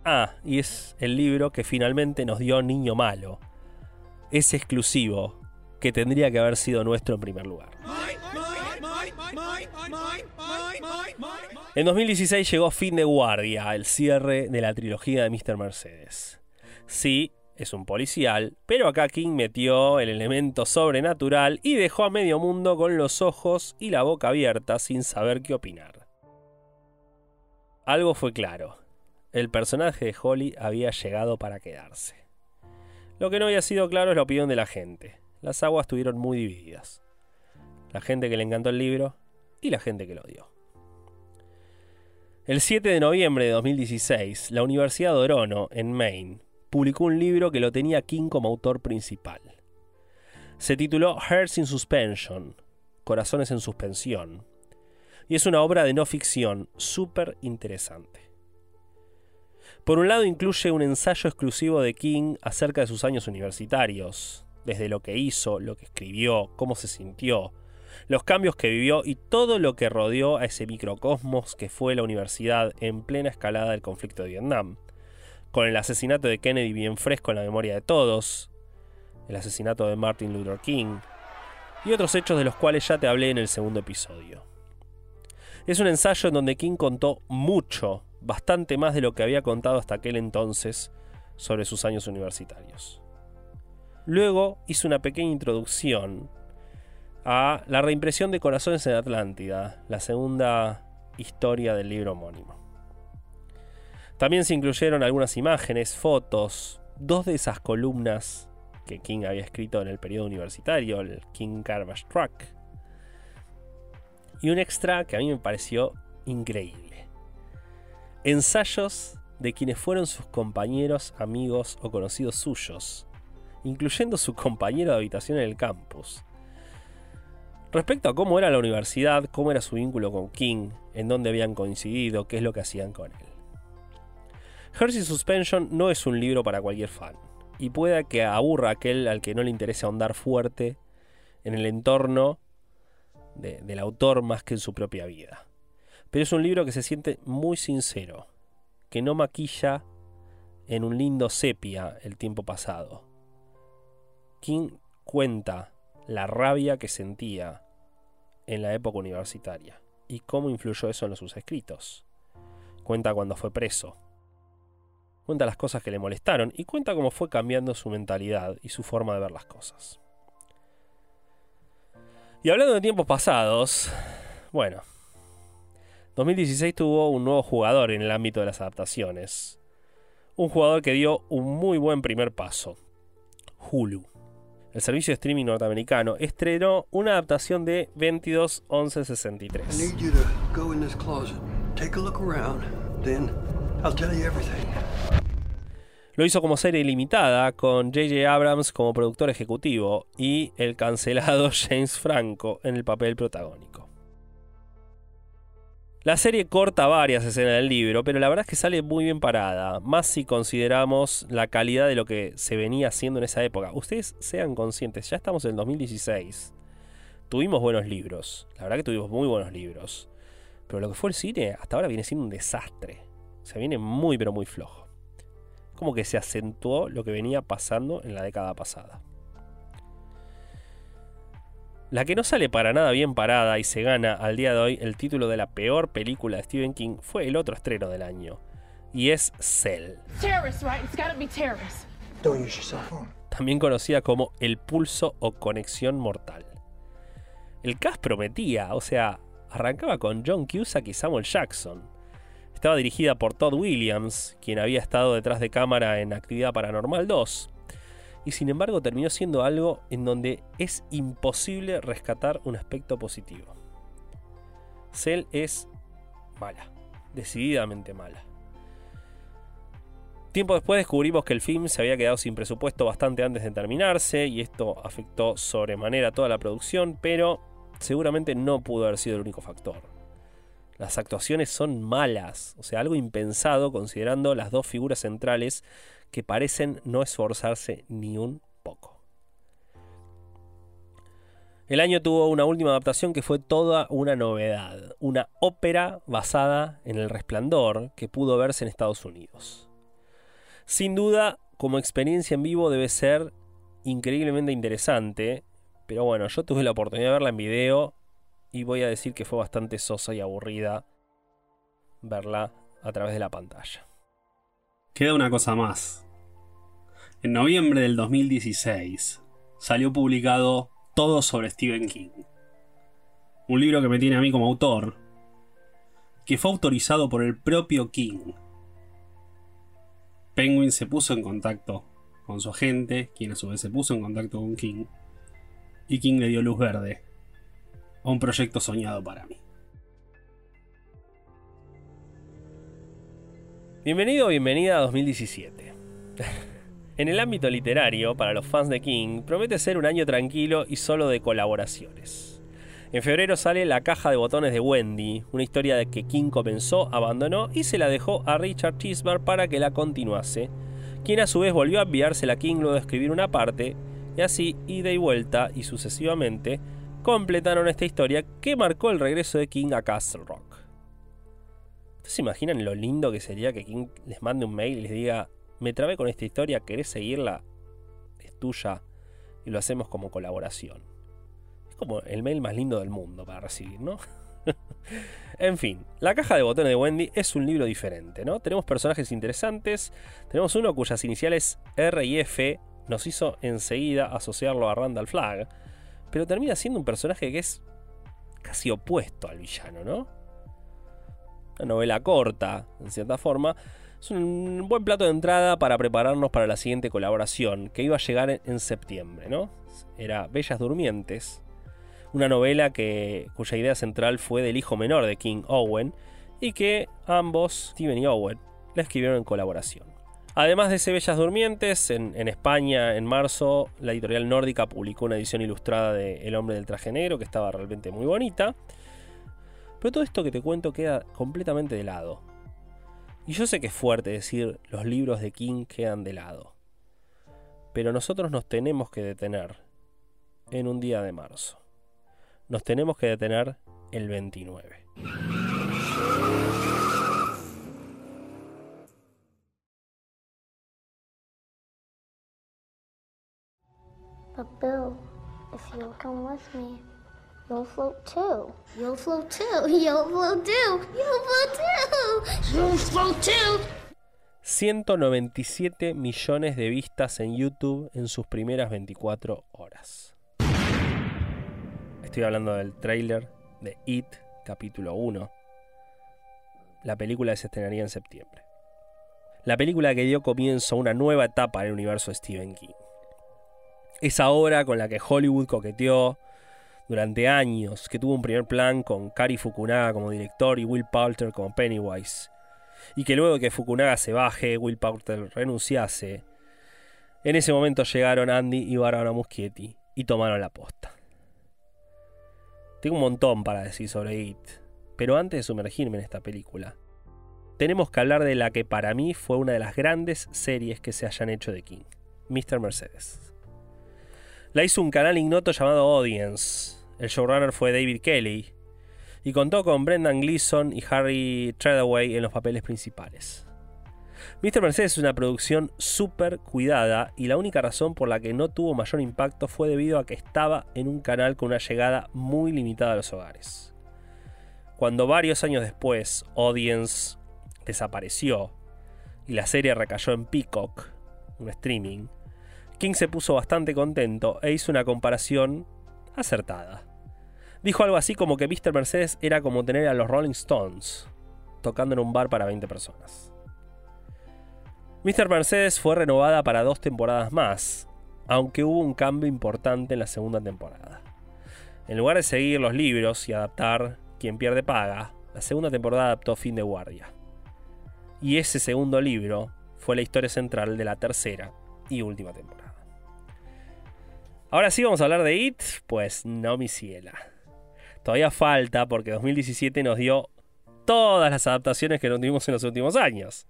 Ah, y es el libro que finalmente nos dio Niño Malo, ese exclusivo que tendría que haber sido nuestro en primer lugar. En 2016 llegó Fin de Guardia, el cierre de la trilogía de Mr. Mercedes. Sí, es un policial, pero acá King metió el elemento sobrenatural y dejó a medio mundo con los ojos y la boca abierta sin saber qué opinar. Algo fue claro, el personaje de Holly había llegado para quedarse. Lo que no había sido claro es la opinión de la gente. Las aguas estuvieron muy divididas. La gente que le encantó el libro y la gente que lo odió. El 7 de noviembre de 2016, la Universidad de Orono, en Maine, publicó un libro que lo tenía King como autor principal. Se tituló Hearts in Suspension, Corazones en Suspensión, y es una obra de no ficción súper interesante. Por un lado incluye un ensayo exclusivo de King acerca de sus años universitarios, desde lo que hizo, lo que escribió, cómo se sintió, los cambios que vivió y todo lo que rodeó a ese microcosmos que fue la universidad en plena escalada del conflicto de Vietnam con el asesinato de Kennedy bien fresco en la memoria de todos, el asesinato de Martin Luther King y otros hechos de los cuales ya te hablé en el segundo episodio. Es un ensayo en donde King contó mucho, bastante más de lo que había contado hasta aquel entonces sobre sus años universitarios. Luego hizo una pequeña introducción a la reimpresión de Corazones en Atlántida, la segunda historia del libro homónimo. También se incluyeron algunas imágenes, fotos, dos de esas columnas que King había escrito en el periodo universitario, el King Garbage Truck. Y un extra que a mí me pareció increíble. Ensayos de quienes fueron sus compañeros, amigos o conocidos suyos, incluyendo su compañero de habitación en el campus. Respecto a cómo era la universidad, cómo era su vínculo con King, en dónde habían coincidido, qué es lo que hacían con él. Hershey Suspension no es un libro para cualquier fan, y puede que aburra aquel al que no le interese ahondar fuerte en el entorno del autor más que en su propia vida. Pero es un libro que se siente muy sincero, que no maquilla en un lindo sepia el tiempo pasado. King cuenta la rabia que sentía en la época universitaria y cómo influyó eso en sus escritos. Cuenta cuando fue preso. Cuenta las cosas que le molestaron y cuenta cómo fue cambiando su mentalidad y su forma de ver las cosas. Y hablando de tiempos pasados, bueno, 2016 tuvo un nuevo jugador en el ámbito de las adaptaciones. Un jugador que dio un muy buen primer paso. Hulu el servicio de streaming norteamericano, estrenó una adaptación de 221163. Lo hizo como serie limitada, con J.J. Abrams como productor ejecutivo y el cancelado James Franco en el papel protagónico. La serie corta varias escenas del libro, pero la verdad es que sale muy bien parada, más si consideramos la calidad de lo que se venía haciendo en esa época. Ustedes sean conscientes, ya estamos en el 2016. Tuvimos buenos libros, la verdad que tuvimos muy buenos libros. Pero lo que fue el cine hasta ahora viene siendo un desastre. Se viene muy pero muy flojo. Como que se acentuó lo que venía pasando en la década pasada. La que no sale para nada bien parada y se gana al día de hoy el título de la peor película de Stephen King fue el otro estreno del año. Y es Cell. También conocida como El Pulso o Conexión Mortal. El cast prometía, o sea, arrancaba con John Cusack y Samuel Jackson. Estaba dirigida por Todd Williams, quien había estado detrás de cámara en Actividad Paranormal 2, y sin embargo terminó siendo algo en donde es imposible rescatar un aspecto positivo. Cell es mala, decididamente mala. Tiempo después descubrimos que el film se había quedado sin presupuesto bastante antes de terminarse y esto afectó sobremanera toda la producción, pero seguramente no pudo haber sido el único factor. Las actuaciones son malas, o sea, algo impensado considerando las dos figuras centrales que parecen no esforzarse ni un poco. El año tuvo una última adaptación que fue toda una novedad, una ópera basada en el resplandor que pudo verse en Estados Unidos. Sin duda, como experiencia en vivo debe ser increíblemente interesante, pero bueno, yo tuve la oportunidad de verla en video y voy a decir que fue bastante sosa y aburrida verla a través de la pantalla. Queda una cosa más. En noviembre del 2016 salió publicado Todo sobre Stephen King. Un libro que me tiene a mí como autor, que fue autorizado por el propio King. Penguin se puso en contacto con su agente, quien a su vez se puso en contacto con King, y King le dio luz verde un proyecto soñado para mí. Bienvenido o bienvenida a 2017. En el ámbito literario, para los fans de King, promete ser un año tranquilo y solo de colaboraciones. En febrero sale La caja de botones de Wendy, una historia de que King comenzó, abandonó y se la dejó a Richard Chisbar para que la continuase, quien a su vez volvió a enviársela a King luego de escribir una parte, y así, ida y vuelta y sucesivamente, completaron esta historia que marcó el regreso de King a Castle Rock. ¿Ustedes se imaginan lo lindo que sería que King les mande un mail y les diga, me trabé con esta historia, ¿querés seguirla? Es tuya y lo hacemos como colaboración. Es como el mail más lindo del mundo para recibir, ¿no? en fin, La caja de botones de Wendy es un libro diferente, ¿no? Tenemos personajes interesantes, tenemos uno cuyas iniciales R y F nos hizo enseguida asociarlo a Randall Flagg, pero termina siendo un personaje que es casi opuesto al villano, ¿no? Una novela corta, en cierta forma, Es un buen plato de entrada para prepararnos para la siguiente colaboración, que iba a llegar en septiembre, ¿no? Era Bellas Durmientes, una novela que, cuya idea central fue del hijo menor de King, Owen, y que ambos, Steven y Owen, la escribieron en colaboración. Además de ese Bellas Durmientes, en, en, España en marzo la editorial nórdica publicó una edición ilustrada de El hombre del traje negro que estaba realmente muy bonita. Pero todo esto que te cuento queda completamente de lado. Y yo sé que es fuerte decir los libros de King quedan de lado. Pero nosotros nos tenemos que detener en un día de marzo. Nos tenemos que detener el 29. But Bill, if you'll come with me, you'll float too. You'll float too. You'll float too. You'll float too. You'll float too. 197 millones de vistas en YouTube en sus primeras 24 horas. Estoy hablando del tráiler de It, capítulo 1. La película se estrenaría en septiembre. La película que dio comienzo a una nueva etapa en el universo de Stephen King. Esa obra con la que Hollywood coqueteó durante años, que tuvo un primer plan con Kari Fukunaga como director y Will Poulter como Pennywise, y que luego de que Fukunaga se baje, Will Poulter renunciase, en ese momento llegaron Andy y Barbara Muschietti y tomaron la posta. Tengo un montón para decir sobre It, pero antes de sumergirme en esta película, tenemos que hablar de la que para mí fue una de las grandes series que se hayan hecho de King, Mr. Mercedes. La hizo un canal ignoto llamado Audience. El showrunner fue David Kelly. Y contó con Brendan Gleeson y Harry Treadaway en los papeles principales. Mr. Mercedes es una producción súper cuidada y la única razón por la que no tuvo mayor impacto fue debido a que estaba en un canal con una llegada muy limitada a los hogares. Cuando varios años después Audience desapareció y la serie recayó en Peacock, un streaming, King se puso bastante contento e hizo una comparación acertada. Dijo algo así como que Mr. Mercedes era como tener a los Rolling Stones tocando en un bar para 20 personas. Mr. Mercedes fue renovada para dos temporadas más, aunque hubo un cambio importante en la segunda temporada. En lugar de seguir los libros y adaptar Quien pierde paga, la segunda temporada adaptó Fin de Guardia. Y ese segundo libro fue la historia central de la tercera y última temporada. Ahora sí vamos a hablar de It, pues no mi ciela. Todavía falta porque 2017 nos dio todas las adaptaciones que nos tuvimos en los últimos años.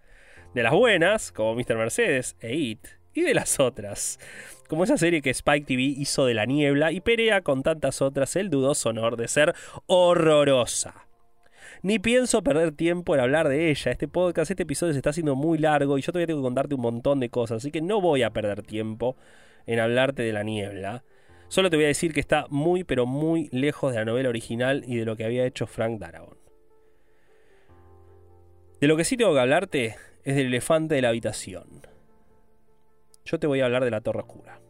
De las buenas, como Mr. Mercedes e It, y de las otras, como esa serie que Spike TV hizo de la niebla y pelea con tantas otras el dudoso honor de ser horrorosa. Ni pienso perder tiempo en hablar de ella. Este podcast, este episodio se está haciendo muy largo y yo todavía tengo que contarte un montón de cosas, así que no voy a perder tiempo en hablarte de la niebla. Solo te voy a decir que está muy pero muy lejos de la novela original y de lo que había hecho Frank Darabont. De lo que sí tengo que hablarte es del elefante de la habitación. Yo te voy a hablar de la Torre Oscura.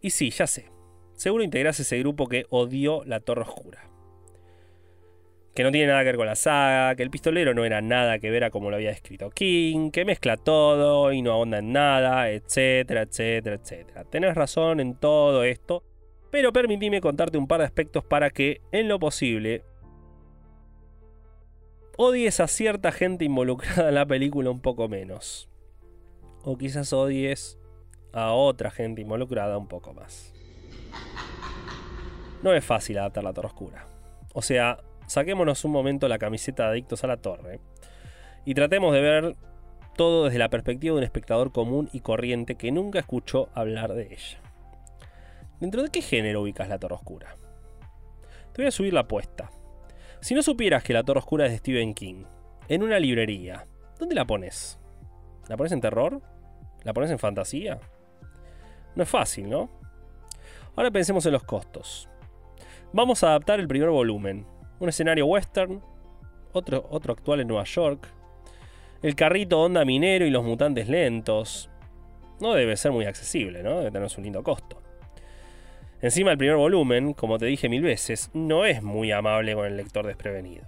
Y sí, ya sé. Seguro integras ese grupo que odió la Torre Oscura. Que no tiene nada que ver con la saga, que el pistolero no era nada que ver a como lo había escrito King, que mezcla todo y no ahonda en nada, etcétera, etcétera, etcétera. Tenés razón en todo esto, pero permitime contarte un par de aspectos para que, en lo posible, odies a cierta gente involucrada en la película un poco menos. O quizás odies a otra gente involucrada un poco más. No es fácil adaptar la Torre Oscura. O sea, saquémonos un momento la camiseta de Adictos a la Torre y tratemos de ver todo desde la perspectiva de un espectador común y corriente que nunca escuchó hablar de ella. ¿Dentro de qué género ubicas la Torre Oscura? Te voy a subir la apuesta. Si no supieras que la Torre Oscura es de Stephen King, en una librería, ¿dónde la pones? ¿La pones en terror? ¿La pones en fantasía? No es fácil, ¿no? Ahora pensemos en los costos. Vamos a adaptar el primer volumen. Un escenario western, otro, otro actual en Nueva York, el carrito onda minero y los mutantes lentos. No debe ser muy accesible, ¿no? Debe tener un lindo costo. Encima el primer volumen, como te dije mil veces, no es muy amable con el lector desprevenido.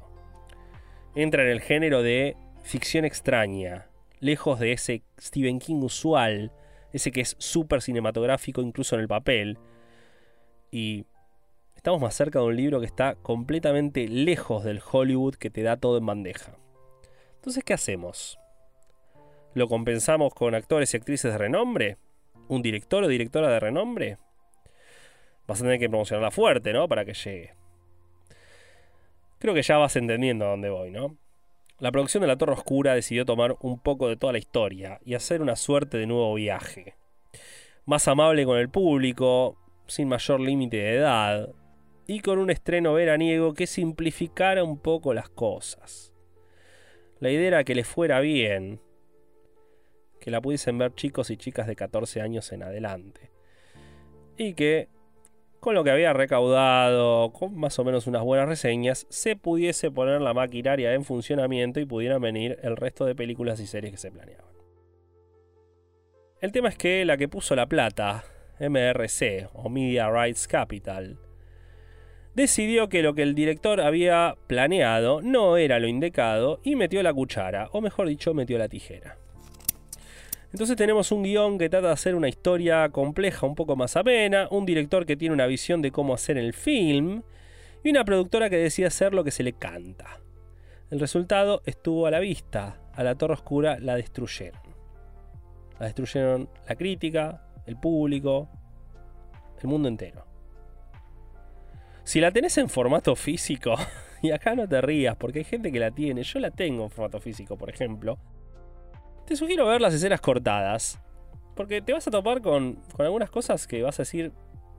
Entra en el género de ficción extraña, lejos de ese Stephen King usual, ese que es súper cinematográfico incluso en el papel. Y estamos más cerca de un libro que está completamente lejos del Hollywood que te da todo en bandeja. Entonces, ¿qué hacemos? ¿Lo compensamos con actores y actrices de renombre? ¿Un director o directora de renombre? Vas a tener que promocionarla fuerte, ¿no? Para que llegue. Creo que ya vas entendiendo a dónde voy, ¿no? La producción de La Torre Oscura decidió tomar un poco de toda la historia y hacer una suerte de nuevo viaje. Más amable con el público, sin mayor límite de edad, y con un estreno veraniego que simplificara un poco las cosas. La idea era que le fuera bien, que la pudiesen ver chicos y chicas de 14 años en adelante, y que con lo que había recaudado, con más o menos unas buenas reseñas, se pudiese poner la maquinaria en funcionamiento y pudieran venir el resto de películas y series que se planeaban. El tema es que la que puso la plata, MRC o Media Rights Capital, decidió que lo que el director había planeado no era lo indicado y metió la cuchara, o mejor dicho, metió la tijera. Entonces tenemos un guion que trata de hacer una historia compleja, un poco más amena, un director que tiene una visión de cómo hacer el film y una productora que decide hacer lo que se le canta. El resultado estuvo a la vista, a la Torre Oscura la destruyeron. La destruyeron la crítica, el público, el mundo entero. Si la tenés en formato físico, y acá no te rías porque hay gente que la tiene, yo la tengo en formato físico, por ejemplo, te sugiero ver las escenas cortadas. Porque te vas a topar con, algunas cosas que vas a decir,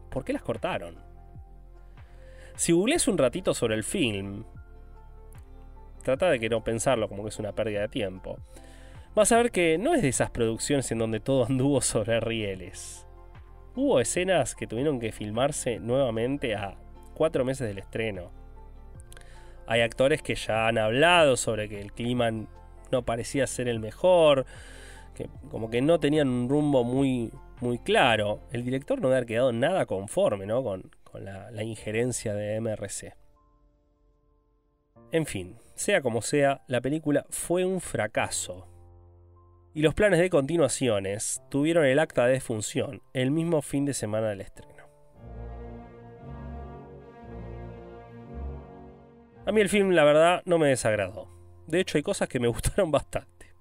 ¿por qué las cortaron? Si googleas un ratito sobre el film, trata de que no pensarlo como que es una pérdida de tiempo. Vas a ver que no es de esas producciones en donde todo anduvo sobre rieles. Hubo escenas que tuvieron que filmarse nuevamente a cuatro meses del estreno. Hay actores que ya han hablado sobre que el clima no parecía ser el mejor, que como que no tenían un rumbo muy, muy claro. El director no había quedado nada conforme ¿no? con, la, la injerencia de MRC. En fin, sea como sea, la película fue un fracaso. Y los planes de continuaciones tuvieron el acta de defunción el mismo fin de semana del estreno. A mí el film, la verdad, no me desagradó. De hecho, hay cosas que me gustaron bastante.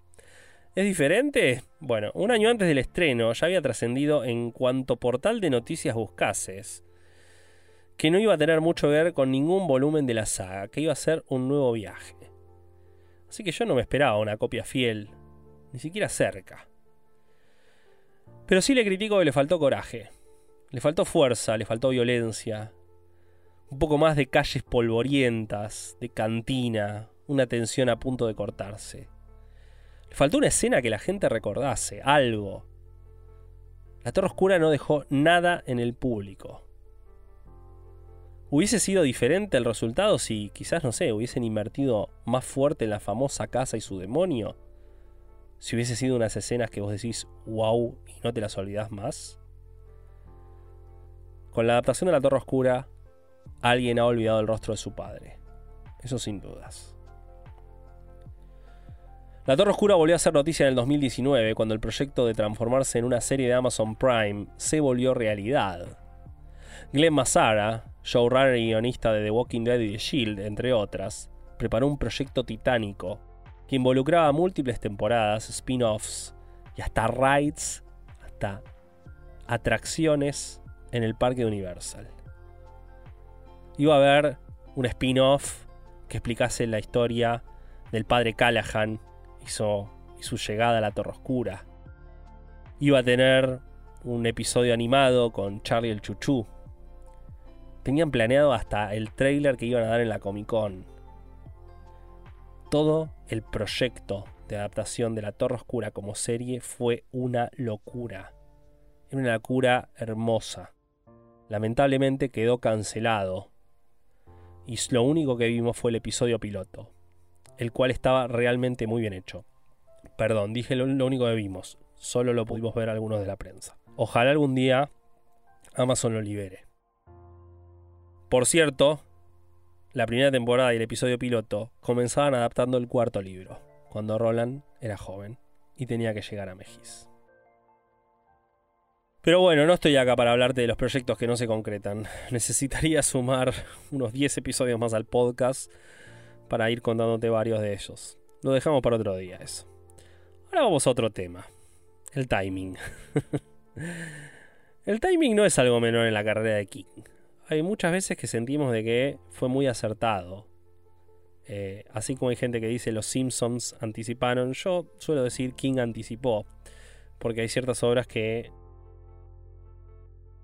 ¿Es diferente? Bueno, un año antes del estreno ya había trascendido en cuanto portal de noticias buscases que no iba a tener mucho que ver con ningún volumen de la saga, que iba a ser un nuevo viaje. Así que yo no me esperaba una copia fiel, ni siquiera cerca. Pero sí le critico que le faltó coraje, le faltó fuerza, le faltó violencia, un poco más de calles polvorientas, de cantina, una tensión a punto de cortarse. Le faltó una escena que la gente recordase, algo. La Torre Oscura no dejó nada en el público. ¿Hubiese sido diferente el resultado si quizás, no sé, hubiesen invertido más fuerte en la famosa casa y su demonio? Si hubiese sido unas escenas que vos decís, wow, y no te las olvidás más. Con la adaptación de la Torre Oscura, alguien ha olvidado el rostro de su padre. Eso sin dudas. La Torre Oscura volvió a ser noticia en el 2019 cuando el proyecto de transformarse en una serie de Amazon Prime se volvió realidad. Glenn Massara, showrunner y guionista de The Walking Dead y The Shield, entre otras, preparó un proyecto titánico que involucraba múltiples temporadas, spin-offs y hasta rides, hasta atracciones en el parque Universal. Iba a haber un spin-off que explicase la historia del padre Callahan y su llegada a la Torre Oscura. Iba a tener un episodio animado con Charlie el Chuchú. Tenían planeado hasta el trailer que iban a dar en la Comic Con. Todo el proyecto de adaptación de La Torre Oscura como serie fue una locura. Era una locura hermosa. Lamentablemente quedó cancelado. Y lo único que vimos fue el episodio piloto el cual estaba realmente muy bien hecho. Perdón, dije lo, único que vimos, solo lo pudimos ver algunos de la prensa. Ojalá algún día Amazon lo libere. Por cierto, la primera temporada y el episodio piloto comenzaban adaptando el cuarto libro. cuando Roland era joven y tenía que llegar a Mejis. Pero bueno, no estoy acá para hablarte de los proyectos que no se concretan. Necesitaría sumar unos 10 episodios más al podcast para ir contándote varios de ellos. Lo dejamos para otro día eso. Ahora vamos a otro tema. El timing. el timing no es algo menor en la carrera de King. Hay muchas veces que sentimos de que fue muy acertado. Eh, así como hay gente que dice los Simpsons anticiparon, yo suelo decir King anticipó. Porque hay ciertas obras que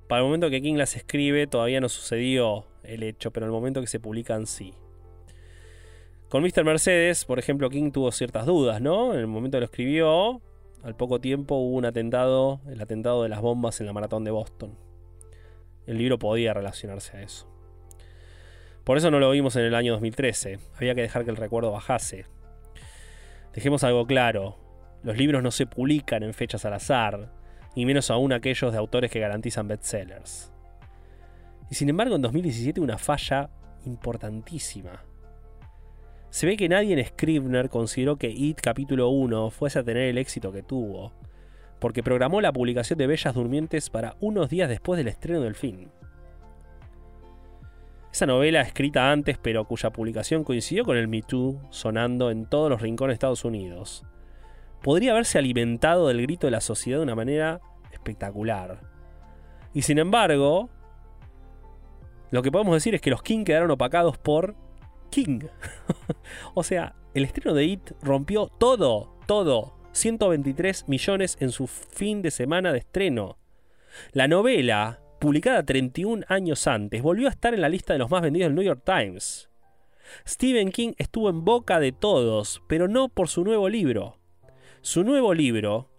para el momento que King las escribe todavía no sucedió el hecho, pero en el momento que se publican sí. Con Mr. Mercedes, por ejemplo, King tuvo ciertas dudas, ¿no? En el momento que lo escribió, al poco tiempo hubo un atentado, el atentado de las bombas en la maratón de Boston. El libro podía relacionarse a eso. Por eso no lo vimos en el año 2013. Había que dejar que el recuerdo bajase. Dejemos algo claro. Los libros no se publican en fechas al azar y menos aún aquellos de autores que garantizan bestsellers. Y sin embargo, en 2017 una falla importantísima. Se ve que nadie en Scribner consideró que It capítulo 1 fuese a tener el éxito que tuvo, porque programó la publicación de Bellas Durmientes para unos días después del estreno del film. Esa novela escrita antes pero cuya publicación coincidió con el Me Too sonando en todos los rincones de Estados Unidos, podría haberse alimentado del grito de la sociedad de una manera espectacular. Y sin embargo, lo que podemos decir es que los King quedaron opacados por King. o sea, el estreno de It rompió todo, todo. 123 millones en su fin de semana de estreno. La novela, publicada 31 años antes, volvió a estar en la lista de los más vendidos del New York Times. Stephen King estuvo en boca de todos, pero no por su nuevo libro. Su nuevo libro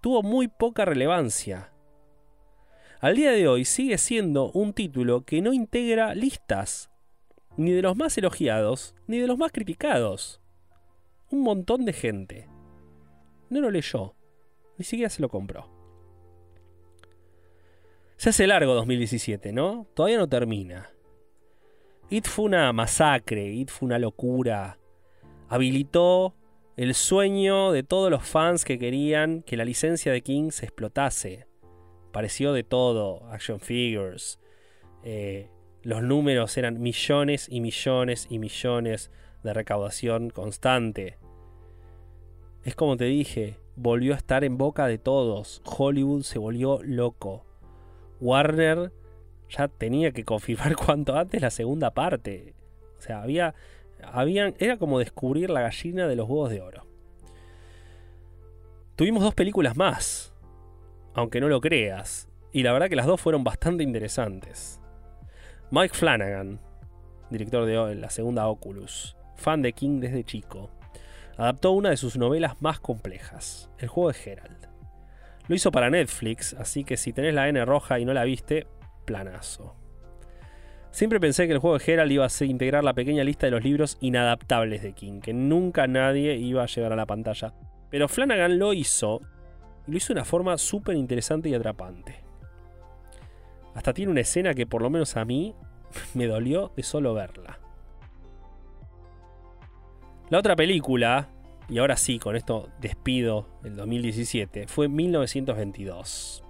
tuvo muy poca relevancia. Al día de hoy sigue siendo un título que no integra listas, ni de los más elogiados, ni de los más criticados. Un montón de gente no lo leyó, ni siquiera se lo compró. Se hace largo 2017, ¿no? Todavía no termina. It fue una masacre, It fue una locura. Habilitó el sueño de todos los fans que querían que la licencia de King se explotase. Pareció de todo, action figures. Eh, los números eran millones y millones y millones de recaudación constante. Es como te dije, volvió a estar en boca de todos. Hollywood se volvió loco. Warner ya tenía que confirmar cuanto antes la segunda parte. O sea, había era como descubrir la gallina de los huevos de oro. Tuvimos dos películas más, aunque no lo creas, y la verdad que las dos fueron bastante interesantes. Mike Flanagan, director de la segunda Oculus, fan de King desde chico, adaptó una de sus novelas más complejas, El juego de Gerald. Lo hizo para Netflix, así que si tenés la N roja y no la viste, planazo. Siempre pensé que el juego de Herald iba a integrar la pequeña lista de los libros inadaptables de King, que nunca nadie iba a llevar a la pantalla. Pero Flanagan lo hizo, y lo hizo de una forma súper interesante y atrapante. Hasta tiene una escena que por lo menos a mí me dolió de solo verla. La otra película, y ahora sí, con esto despido el 2017, fue 1922.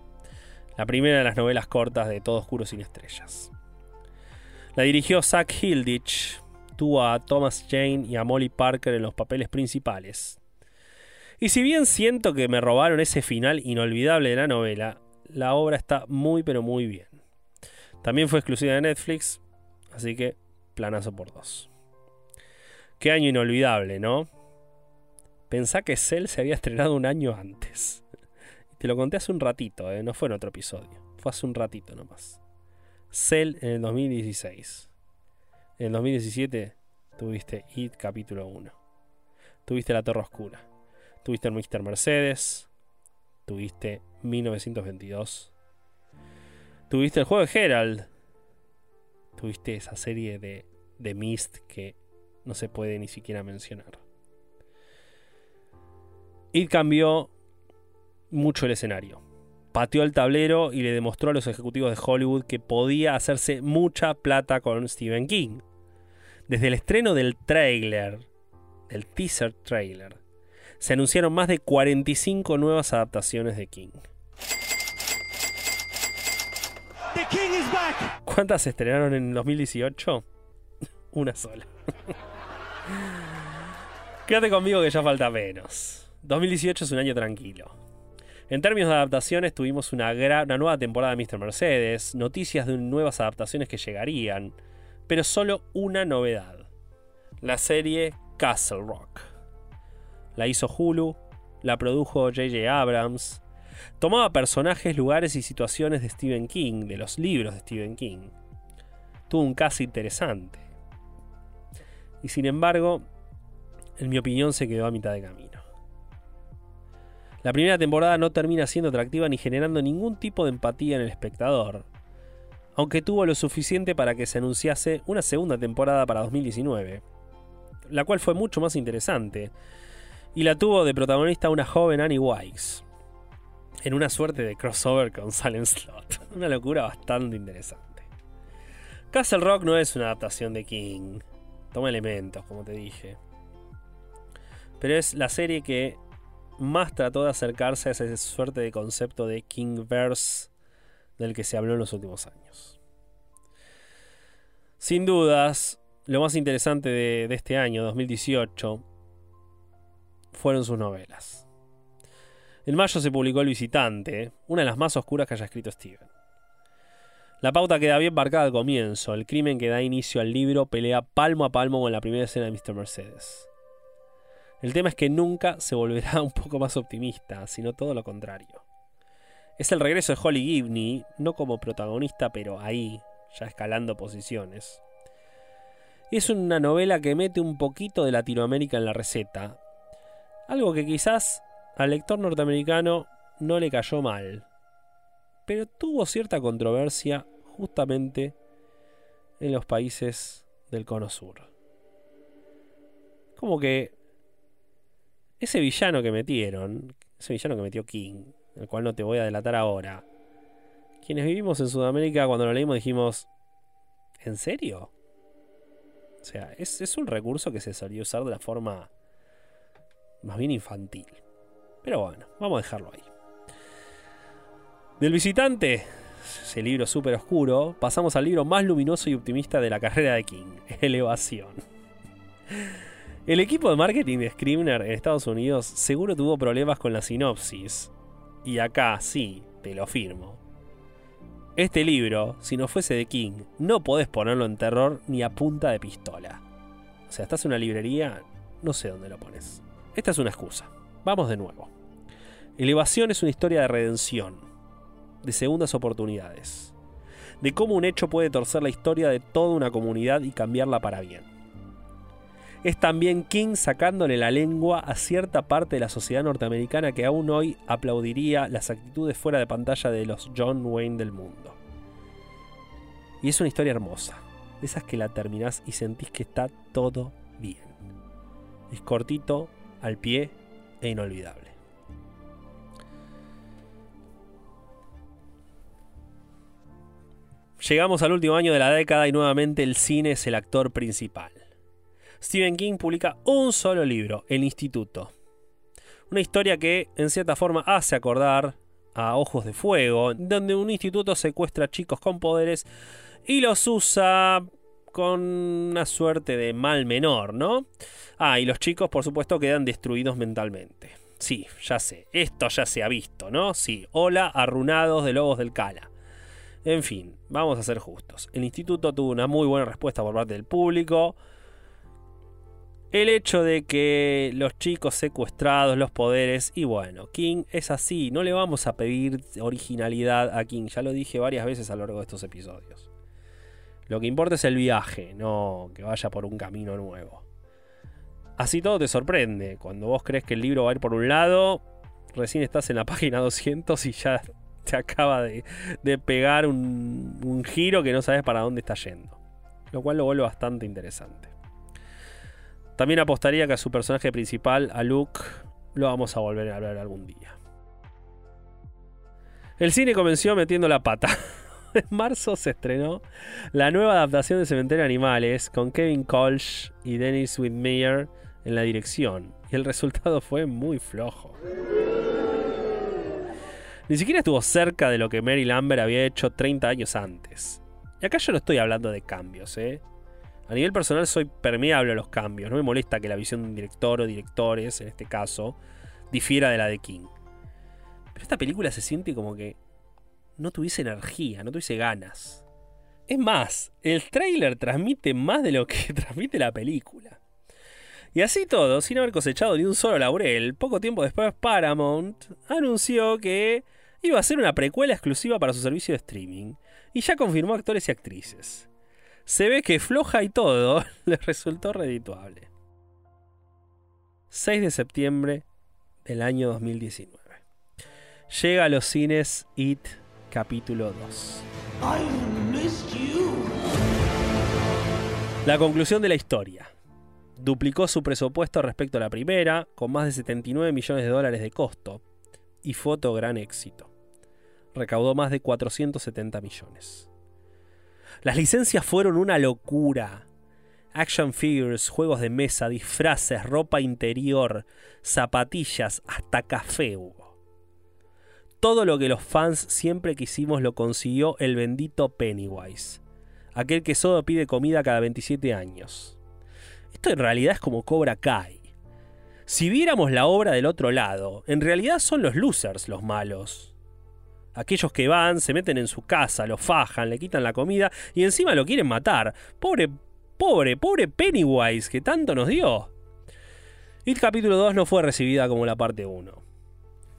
La primera de las novelas cortas de Todo Oscuro sin Estrellas. La dirigió Zach Hilditch, tuvo a Thomas Jane y a Molly Parker en los papeles principales. Y si bien siento que me robaron ese final inolvidable de la novela, la obra está muy pero muy bien. También fue exclusiva de Netflix, así que planazo por dos. Qué año inolvidable, ¿no? Pensá que Cell se había estrenado un año antes. Te lo conté hace un ratito, ¿eh? no fue en otro episodio. Fue hace un ratito nomás. Cell en el 2016. En el 2017 tuviste It capítulo 1. Tuviste La Torre Oscura. Tuviste el Mr. Mercedes. Tuviste 1922. Tuviste el juego de Herald. Tuviste esa serie de, de Mist que no se puede ni siquiera mencionar. It cambió mucho el escenario pateó el tablero y le demostró a los ejecutivos de Hollywood que podía hacerse mucha plata con Stephen King. Desde el estreno del trailer, del teaser trailer, se anunciaron más de 45 nuevas adaptaciones de King. ¿Cuántas se estrenaron en 2018? Una sola. Quédate conmigo que ya falta menos. 2018 es un año tranquilo. En términos de adaptaciones, tuvimos una, nueva temporada de Mr. Mercedes, noticias de nuevas adaptaciones que llegarían, pero solo una novedad: la serie Castle Rock. La hizo Hulu, la produjo J.J. Abrams, tomaba personajes, lugares y situaciones de Stephen King, de los libros de Stephen King. Tuvo un caso interesante. Y sin embargo, en mi opinión se quedó a mitad de camino. La primera temporada no termina siendo atractiva ni generando ningún tipo de empatía en el espectador, aunque tuvo lo suficiente para que se anunciase una segunda temporada para 2019, la cual fue mucho más interesante, y la tuvo de protagonista una joven Annie Wise, en una suerte de crossover con Silent Slot, una locura bastante interesante. Castle Rock no es una adaptación de King, toma elementos, como te dije, pero es la serie que más trató de acercarse a esa suerte de concepto de Kingverse del que se habló en los últimos años. Sin dudas, lo más interesante de, de este año, 2018, fueron sus novelas. En mayo se publicó El Visitante, una de las más oscuras que haya escrito Steven. La pauta queda bien marcada al comienzo, el crimen que da inicio al libro pelea palmo a palmo con la primera escena de Mr. Mercedes. El tema es que nunca se volverá un poco más optimista, sino todo lo contrario. Es el regreso de Holly Gibney, no como protagonista, pero ahí, ya escalando posiciones. Es una novela que mete un poquito de Latinoamérica en la receta, algo que quizás al lector norteamericano no le cayó mal, pero tuvo cierta controversia justamente en los países del Cono Sur. Como que ese villano que metieron, ese villano que metió King, el cual no te voy a delatar ahora, quienes vivimos en Sudamérica cuando lo leímos dijimos, ¿en serio? O sea, es, es un recurso que se solía usar de la forma más bien infantil. Pero bueno, vamos a dejarlo ahí. Del visitante, ese libro súper oscuro, pasamos al libro más luminoso y optimista de la carrera de King, Elevación. El equipo de marketing de Scribner en Estados Unidos seguro tuvo problemas con la sinopsis. Y acá sí, te lo firmo. Este libro, si no fuese de King, no podés ponerlo en terror ni a punta de pistola. O sea, estás en una librería, no sé dónde lo pones. Esta es una excusa. Vamos de nuevo. Elevación es una historia de redención, de segundas oportunidades, de cómo un hecho puede torcer la historia de toda una comunidad y cambiarla para bien es también King sacándole la lengua a cierta parte de la sociedad norteamericana que aún hoy aplaudiría las actitudes fuera de pantalla de los John Wayne del mundo. Y es una historia hermosa, de esas que la terminás y sentís que está todo bien. Es cortito, al pie e inolvidable. Llegamos al último año de la década y nuevamente el cine es el actor principal. Stephen King publica un solo libro, El Instituto. Una historia que en cierta forma hace acordar a Ojos de Fuego, donde un instituto secuestra chicos con poderes y los usa con una suerte de mal menor, ¿no? Ah, y los chicos por supuesto quedan destruidos mentalmente. Sí, ya sé, esto ya se ha visto, ¿no? Sí, hola, arrunados de lobos del Cala. En fin, vamos a ser justos. El instituto tuvo una muy buena respuesta por parte del público. El hecho de que los chicos secuestrados, los poderes, y bueno, King es así, no le vamos a pedir originalidad a King, ya lo dije varias veces a lo largo de estos episodios. Lo que importa es el viaje, no que vaya por un camino nuevo. Así todo te sorprende, cuando vos crees que el libro va a ir por un lado, recién estás en la página 200 y ya te acaba de, pegar un, un giro que no sabes para dónde está yendo. Lo cual lo vuelve bastante interesante. También apostaría que a su personaje principal, a Luke, lo vamos a volver a hablar algún día. El cine comenzó metiendo la pata. en marzo se estrenó la nueva adaptación de Cementerio de Animales con Kevin Colch y Dennis Whitmire en la dirección. y el resultado fue muy flojo. Ni siquiera estuvo cerca de lo que Mary Lambert había hecho 30 años antes. Y acá yo no estoy hablando de cambios, ¿eh? A nivel personal soy permeable a los cambios, no me molesta que la visión de un director o directores, en este caso, difiera de la de King. Pero esta película se siente como que no tuviese energía, no tuviese ganas. Es más, el tráiler transmite más de lo que transmite la película. Y así todo, sin haber cosechado ni un solo laurel, poco tiempo después Paramount anunció que iba a ser una precuela exclusiva para su servicio de streaming, y ya confirmó actores y actrices. Se ve que floja y todo les resultó redituable. 6 de septiembre del año 2019. Llega a los cines It capítulo 2. La conclusión de la historia. Duplicó su presupuesto respecto a la primera, con más de 79 millones de dólares de costo, y fue otro gran éxito. Recaudó más de 470 millones. Las licencias fueron una locura. Action figures, juegos de mesa, disfraces, ropa interior, zapatillas, hasta café. Todo lo que los fans siempre quisimos lo consiguió el bendito Pennywise, aquel que solo pide comida cada 27 años. Esto en realidad es como Cobra Kai. Si viéramos la obra del otro lado, en realidad son los losers los malos. Aquellos que van, se meten en su casa, lo fajan, le quitan la comida y encima lo quieren matar. Pobre, pobre, pobre Pennywise que tanto nos dio. It capítulo 2 no fue recibida como la parte 1.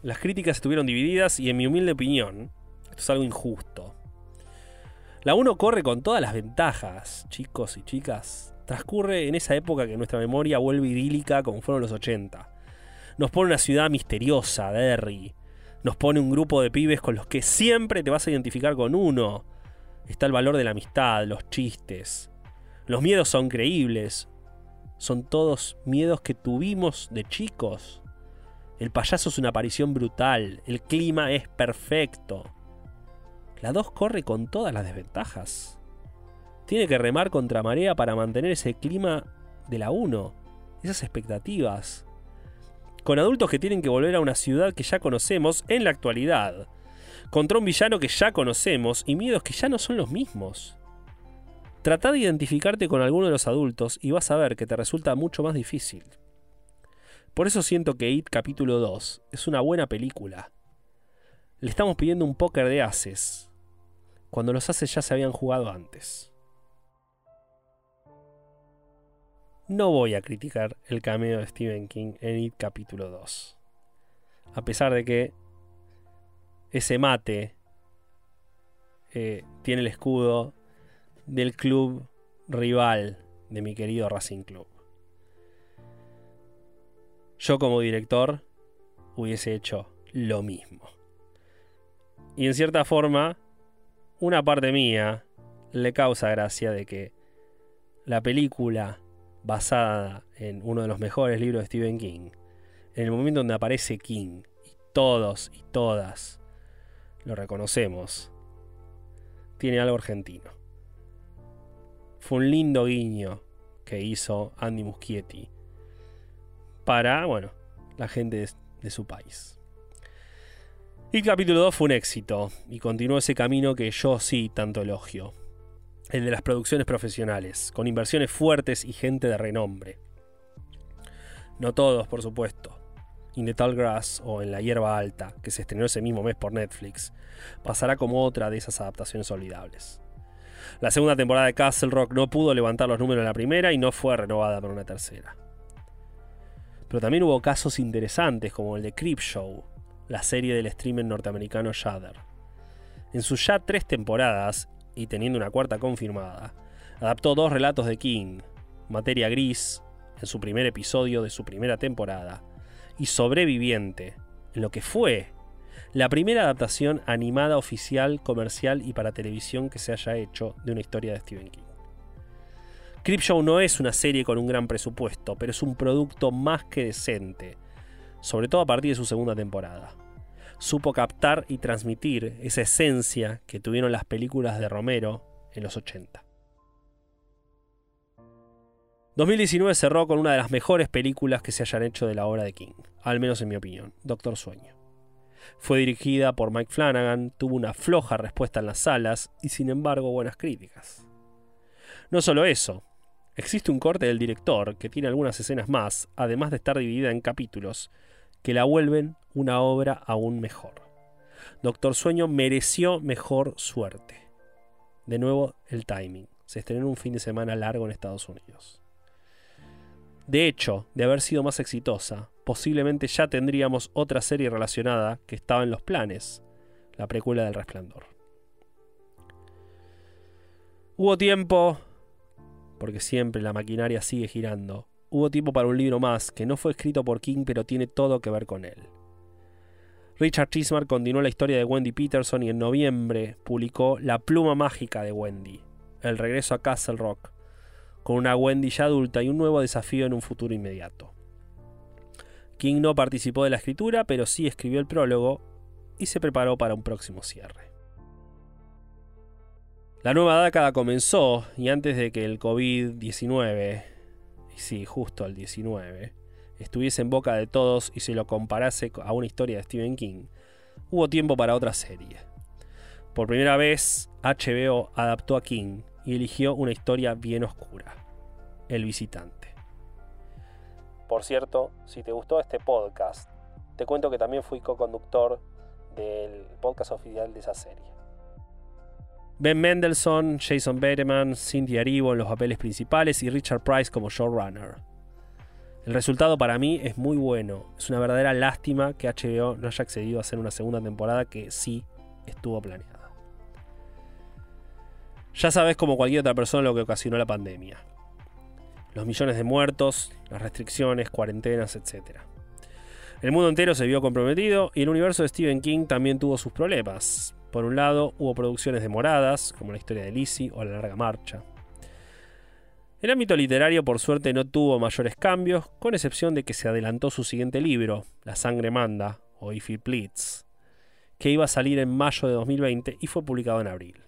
Las críticas estuvieron divididas y en mi humilde opinión, esto es algo injusto. La 1 corre con todas las ventajas, chicos y chicas. Transcurre en esa época que nuestra memoria vuelve idílica como fueron los 80. Nos pone una ciudad misteriosa, Derry, nos pone un grupo de pibes con los que siempre te vas a identificar con uno. Está el valor de la amistad, los chistes. Los miedos son creíbles. Son todos miedos que tuvimos de chicos. El payaso es una aparición brutal. El clima es perfecto. La 2 corre con todas las desventajas. Tiene que remar contra marea para mantener ese clima de la 1. Esas expectativas con adultos que tienen que volver a una ciudad que ya conocemos en la actualidad, contra un villano que ya conocemos y miedos que ya no son los mismos. Trata de identificarte con alguno de los adultos y vas a ver que te resulta mucho más difícil. Por eso siento que It capítulo 2 es una buena película. Le estamos pidiendo un póker de haces, cuando los haces ya se habían jugado antes. No voy a criticar el cameo de Stephen King en It capítulo 2. A pesar de que ese mate eh, tiene el escudo del club rival de mi querido Racing Club. Yo como director hubiese hecho lo mismo. Y en cierta forma, una parte mía le causa gracia de que la película basada en uno de los mejores libros de Stephen King, en el momento donde aparece King, y todos y todas lo reconocemos, tiene algo argentino. Fue un lindo guiño que hizo Andy Muschietti para, bueno, la gente de, de su país. Y el capítulo 2 fue un éxito y continuó ese camino que yo sí tanto elogio el de las producciones profesionales, con inversiones fuertes y gente de renombre. No todos, por supuesto. In the Tall Grass o En la Hierba Alta, que se estrenó ese mismo mes por Netflix, pasará como otra de esas adaptaciones olvidables. La segunda temporada de Castle Rock no pudo levantar los números de la primera y no fue renovada por una tercera. Pero también hubo casos interesantes como el de Creepshow, la serie del streamer norteamericano Shudder. En sus ya tres temporadas, y teniendo una cuarta confirmada, adaptó dos relatos de King, Materia Gris, en su primer episodio de su primera temporada, y Sobreviviente, en lo que fue la primera adaptación animada oficial, comercial y para televisión que se haya hecho de una historia de Stephen King. Creepshow no es una serie con un gran presupuesto, pero es un producto más que decente, sobre todo a partir de su segunda temporada supo captar y transmitir esa esencia que tuvieron las películas de Romero en los 80. 2019 cerró con una de las mejores películas que se hayan hecho de la obra de King, al menos en mi opinión, Doctor Sueño. Fue dirigida por Mike Flanagan, tuvo una floja respuesta en las salas y sin embargo buenas críticas. No solo eso, existe un corte del director que tiene algunas escenas más, además de estar dividida en capítulos, que la vuelven una obra aún mejor. Doctor Sueño mereció mejor suerte. De nuevo, el timing. Se estrenó en un fin de semana largo en Estados Unidos. De hecho, de haber sido más exitosa, posiblemente ya tendríamos otra serie relacionada que estaba en los planes, la precuela del Resplandor. Hubo tiempo, porque siempre la maquinaria sigue girando, hubo tiempo para un libro más que no fue escrito por King pero tiene todo que ver con él. Richard Chismar continuó la historia de Wendy Peterson y en noviembre publicó La pluma mágica de Wendy, el regreso a Castle Rock, con una Wendy ya adulta y un nuevo desafío en un futuro inmediato. King no participó de la escritura, pero sí escribió el prólogo y se preparó para un próximo cierre. La nueva década comenzó y antes de que el COVID-19, y sí, justo el 19, estuviese en boca de todos y se lo comparase a una historia de Stephen King, hubo tiempo para otra serie. Por primera vez, HBO adaptó a King y eligió una historia bien oscura, El visitante. Por cierto, si te gustó este podcast, te cuento que también fui co-conductor del podcast oficial de esa serie. Ben Mendelssohn, Jason Bateman, Cindy Aribo en los papeles principales y Richard Price como showrunner. El resultado para mí es muy bueno. Es una verdadera lástima que HBO no haya accedido a hacer una segunda temporada que sí estuvo planeada. Ya sabes como cualquier otra persona lo que ocasionó la pandemia. Los millones de muertos, las restricciones, cuarentenas, etc. El mundo entero se vio comprometido y el universo de Stephen King también tuvo sus problemas. Por un lado, hubo producciones demoradas, como la historia de Lizzie o La Larga Marcha. El ámbito literario, por suerte, no tuvo mayores cambios, con excepción de que se adelantó su siguiente libro, La sangre manda, o If It Bleeds, que iba a salir en mayo de 2020 y fue publicado en abril.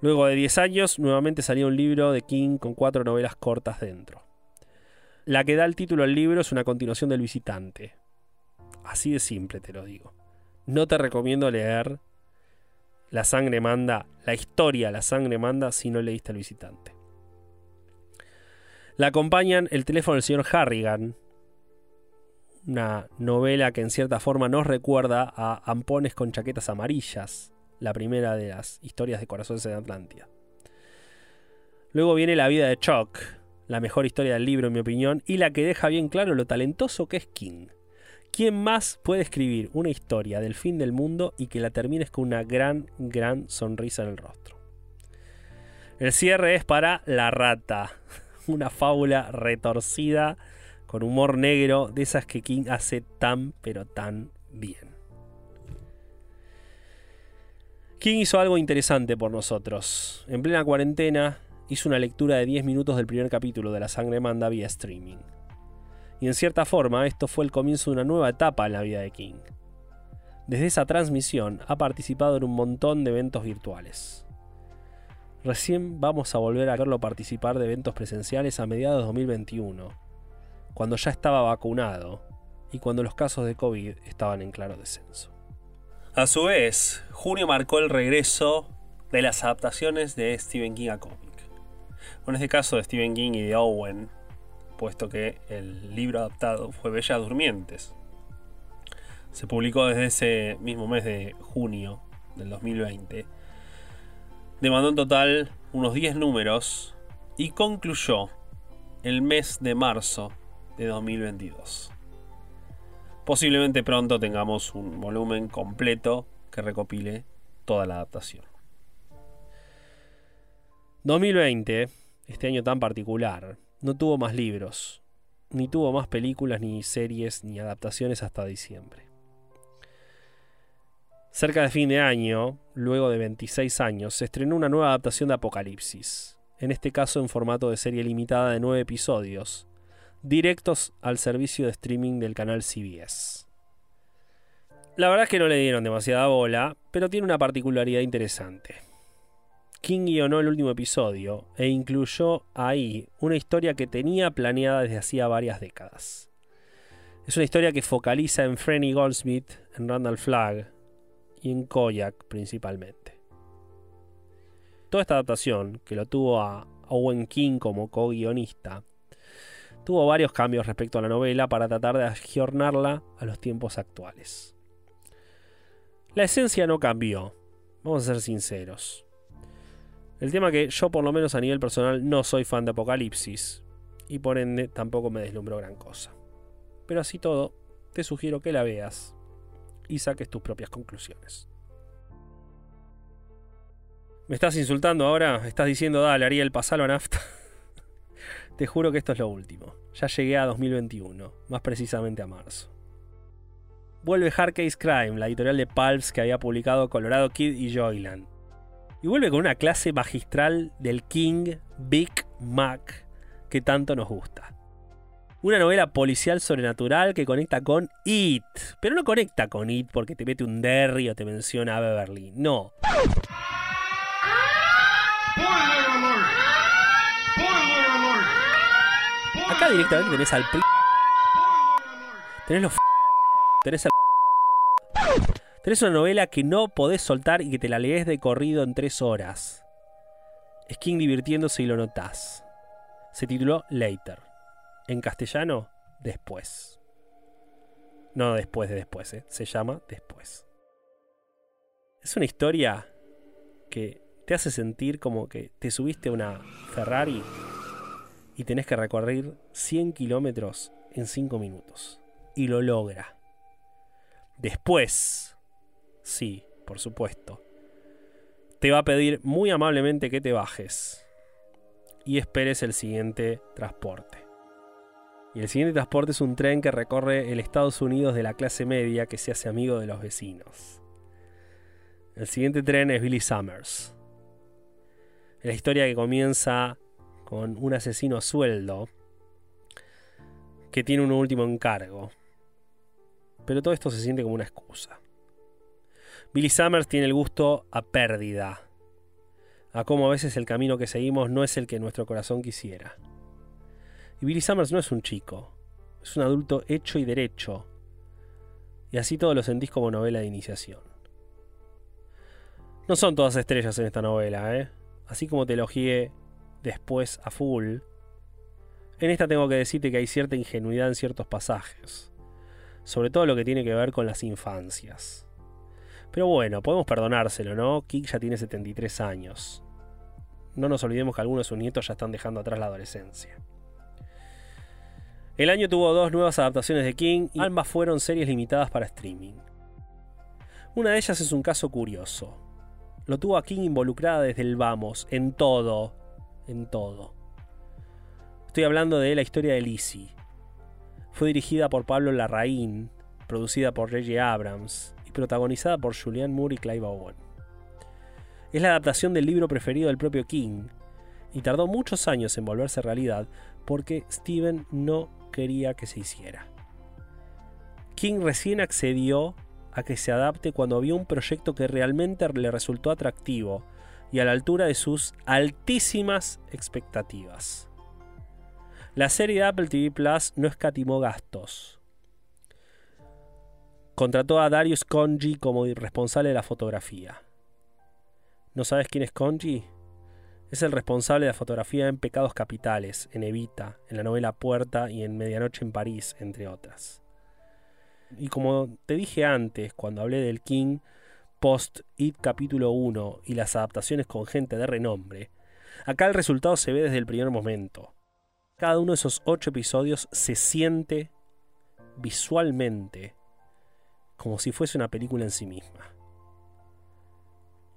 Luego de 10 años, nuevamente salió un libro de King con cuatro novelas cortas dentro. La que da el título al libro es una continuación del visitante. Así de simple te lo digo. No te recomiendo leer La sangre manda, la historia La sangre manda si no leíste El visitante. La acompañan El teléfono del señor Harrigan, una novela que en cierta forma nos recuerda a Ampones con chaquetas amarillas, la primera de las historias de Corazones de Atlántida. Luego viene La vida de Chuck, la mejor historia del libro en mi opinión, y la que deja bien claro lo talentoso que es King. ¿Quién más puede escribir una historia del fin del mundo y que la termines con una gran, gran sonrisa en el rostro? El cierre es para La Rata, una fábula retorcida con humor negro de esas que King hace tan pero tan bien. King hizo algo interesante por nosotros. En plena cuarentena hizo una lectura de 10 minutos del primer capítulo de La Sangre Manda vía streaming. Y en cierta forma esto fue el comienzo de una nueva etapa en la vida de King. Desde esa transmisión ha participado en un montón de eventos virtuales. Recién vamos a volver a verlo participar de eventos presenciales a mediados de 2021, cuando ya estaba vacunado y cuando los casos de COVID estaban en claro descenso. A su vez, junio marcó el regreso de las adaptaciones de Stephen King a cómic. En este caso de Stephen King y de Owen, puesto que el libro adaptado fue Bellas Durmientes. Se publicó desde ese mismo mes de junio del 2020 demandó en total unos 10 números y concluyó el mes de marzo de 2022. Posiblemente pronto tengamos un volumen completo que recopile toda la adaptación. 2020, este año tan particular, no tuvo más libros, ni tuvo más películas, ni series, ni adaptaciones hasta diciembre. Cerca de fin de año, luego de 26 años, se estrenó una nueva adaptación de Apocalipsis, en este caso en formato de serie limitada de 9 episodios, directos al servicio de streaming del canal CBS. La verdad es que no le dieron demasiada bola, pero tiene una particularidad interesante. King guionó el último episodio e incluyó ahí una historia que tenía planeada desde hacía varias décadas. Es una historia que focaliza en Frenny Goldsmith, en Randall Flagg y en Koyak principalmente. Toda esta adaptación, que lo tuvo a Owen King como co-guionista, tuvo varios cambios respecto a la novela para tratar de aggiornarla a los tiempos actuales. La esencia no cambió, vamos a ser sinceros. El tema que yo por lo menos a nivel personal no soy fan de Apocalipsis y por ende tampoco me deslumbró gran cosa. Pero así todo, te sugiero que la veas y saques tus propias conclusiones. ¿Me estás insultando ahora? ¿Estás diciendo, dale, Ariel, pasalo a nafta? Te juro que esto es lo último. Ya llegué a 2021, más precisamente a marzo. Vuelve Hard Case Crime, la editorial de Pulps que había publicado Colorado Kid y Joyland. Y vuelve con una clase magistral del King Big Mac que tanto nos gusta. Una novela policial sobrenatural que conecta con It. Pero no conecta con It porque te mete un Derry o te menciona a Beverly. No. Acá directamente tenés al Tenés los Tenés al Tenés una novela que no podés soltar y que te la lees de corrido en tres horas. Es King divirtiéndose y lo notás. Se tituló Later. En castellano, después. No después de después, ¿eh? se llama después. Es una historia que te hace sentir como que te subiste a una Ferrari y tenés que recorrer 100 kilómetros en 5 minutos. Y lo logra. Después, sí, por supuesto, te va a pedir muy amablemente que te bajes y esperes el siguiente transporte. Y el siguiente transporte es un tren que recorre el Estados Unidos de la clase media que se hace amigo de los vecinos. El siguiente tren es Billy Summers. La historia que comienza con un asesino a sueldo que tiene un último encargo. Pero todo esto se siente como una excusa. Billy Summers tiene el gusto a pérdida, a cómo a veces el camino que seguimos no es el que nuestro corazón quisiera. Y Billy Summers no es un chico, es un adulto hecho y derecho, y así todo lo sentís como novela de iniciación. No son todas estrellas en esta novela, ¿eh? Así como te elogié después a full, en esta tengo que decirte que hay cierta ingenuidad en ciertos pasajes, sobre todo lo que tiene que ver con las infancias. Pero bueno, podemos perdonárselo, ¿no? Kick ya tiene 73 años. No nos olvidemos que algunos de sus nietos ya están dejando atrás la adolescencia. El año tuvo dos nuevas adaptaciones de King y ambas fueron series limitadas para streaming. Una de ellas es un caso curioso. Lo tuvo a King involucrada desde el vamos, en todo, en todo. Estoy hablando de la historia de Lizzie. Fue dirigida por Pablo Larraín, producida por Reggie Abrams protagonizada por Julianne Moore y Clive Owen. Es la adaptación del libro preferido del propio King y tardó muchos años en volverse realidad porque Steven no quería que se hiciera. King recién accedió a que se adapte cuando vio un proyecto que realmente le resultó atractivo y a la altura de sus altísimas expectativas. La serie de Apple TV Plus no escatimó gastos. Contrató a Darius Conji como responsable de la fotografía. ¿No sabes quién es Conji? Es el responsable de la fotografía en Pecados Capitales, en Evita, en la novela Puerta y en Medianoche en París, entre otras. Y como te dije antes, cuando hablé del King, post It capítulo 1 y las adaptaciones con gente de renombre, acá el resultado se ve desde el primer momento. Cada uno de esos ocho episodios se siente visualmente como si fuese una película en sí misma.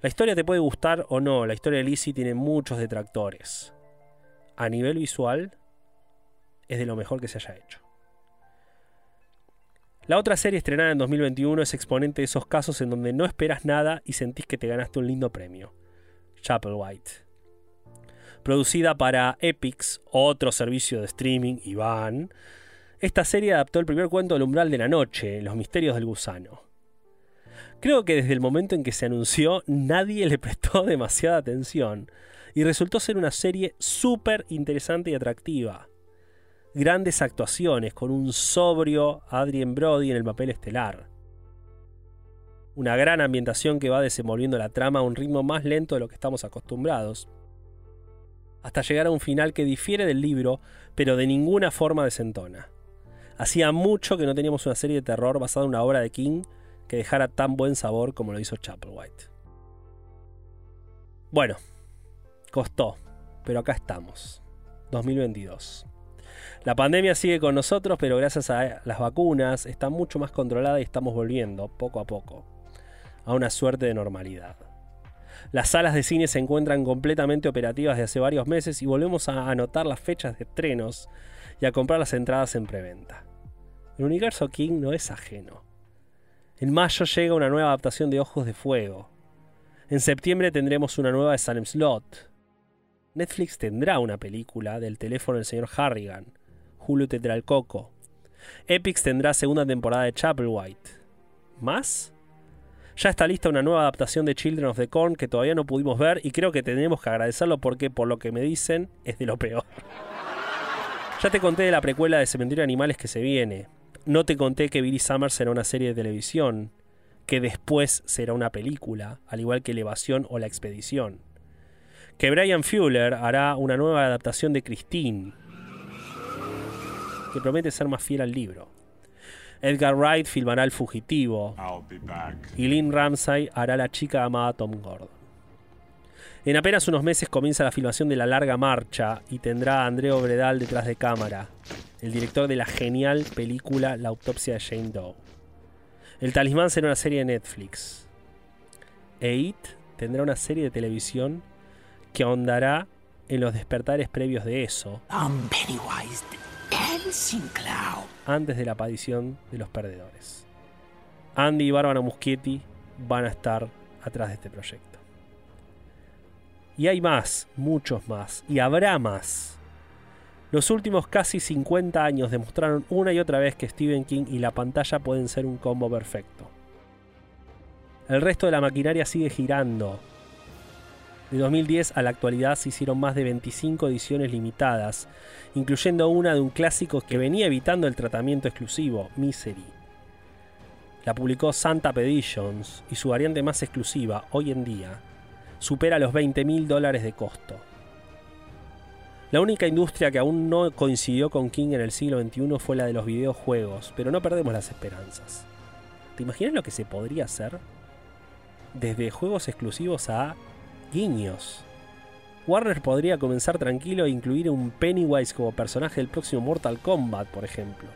La historia te puede gustar o no, la historia de Lizzie tiene muchos detractores. A nivel visual, es de lo mejor que se haya hecho. La otra serie estrenada en 2021 es exponente de esos casos en donde no esperas nada y sentís que te ganaste un lindo premio. Chapel White. Producida para Epix, otro servicio de streaming, Iván, esta serie adaptó el primer cuento del umbral de la noche, Los misterios del gusano. Creo que desde el momento en que se anunció nadie le prestó demasiada atención y resultó ser una serie súper interesante y atractiva. Grandes actuaciones con un sobrio Adrien Brody en el papel estelar. Una gran ambientación que va desenvolviendo la trama a un ritmo más lento de lo que estamos acostumbrados, hasta llegar a un final que difiere del libro, pero de ninguna forma desentona. Hacía mucho que no teníamos una serie de terror basada en una obra de King que dejara tan buen sabor como lo hizo Chapelwhite. Bueno, costó, pero acá estamos. 2022. La pandemia sigue con nosotros, pero gracias a las vacunas está mucho más controlada y estamos volviendo, poco a poco, a una suerte de normalidad. Las salas de cine se encuentran completamente operativas desde hace varios meses y volvemos a anotar las fechas de estrenos y a comprar las entradas en preventa. El universo King no es ajeno. En mayo llega una nueva adaptación de Ojos de Fuego. En septiembre tendremos una nueva de Salem Slot. Netflix tendrá una película del teléfono del señor Harrigan. Hulu tendrá el Coco. Epix tendrá segunda temporada de Chapelwhite. ¿Más? Ya está lista una nueva adaptación de Children of the Corn que todavía no pudimos ver y creo que tenemos que agradecerlo porque por lo que me dicen es de lo peor. Ya te conté de la precuela de Cementerio de Animales que se viene. No te conté que Billy Summers será una serie de televisión, que después será una película, al igual que Elevación o La Expedición. Que Brian Fuller hará una nueva adaptación de Christine, que promete ser más fiel al libro. Edgar Wright filmará El Fugitivo. Y Lynn Ramsay hará La chica amada Tom Gordon. En apenas unos meses comienza la filmación de La Larga Marcha y tendrá a André Obredal detrás de cámara, el director de la genial película La autopsia de Jane Doe. El Talismán será una serie de Netflix. E tendrá una serie de televisión que ahondará en los despertares previos de eso antes de la aparición de los perdedores. Andy y Bárbara Muschietti van a estar atrás de este proyecto. Y hay más, muchos más, y habrá más. Los últimos casi 50 años demostraron una y otra vez que Stephen King y la pantalla pueden ser un combo perfecto. El resto de la maquinaria sigue girando, de 2010 a la actualidad se hicieron más de 25 ediciones limitadas, incluyendo una de un clásico que venía evitando el tratamiento exclusivo, Misery. La publicó Santa Editions y su variante más exclusiva, hoy en día, supera los 20 mil dólares de costo. La única industria que aún no coincidió con King en el siglo XXI fue la de los videojuegos, pero no perdemos las esperanzas. ¿Te imaginas lo que se podría hacer? Desde juegos exclusivos a guiños. Warner podría comenzar tranquilo e incluir un Pennywise como personaje del próximo Mortal Kombat, por ejemplo.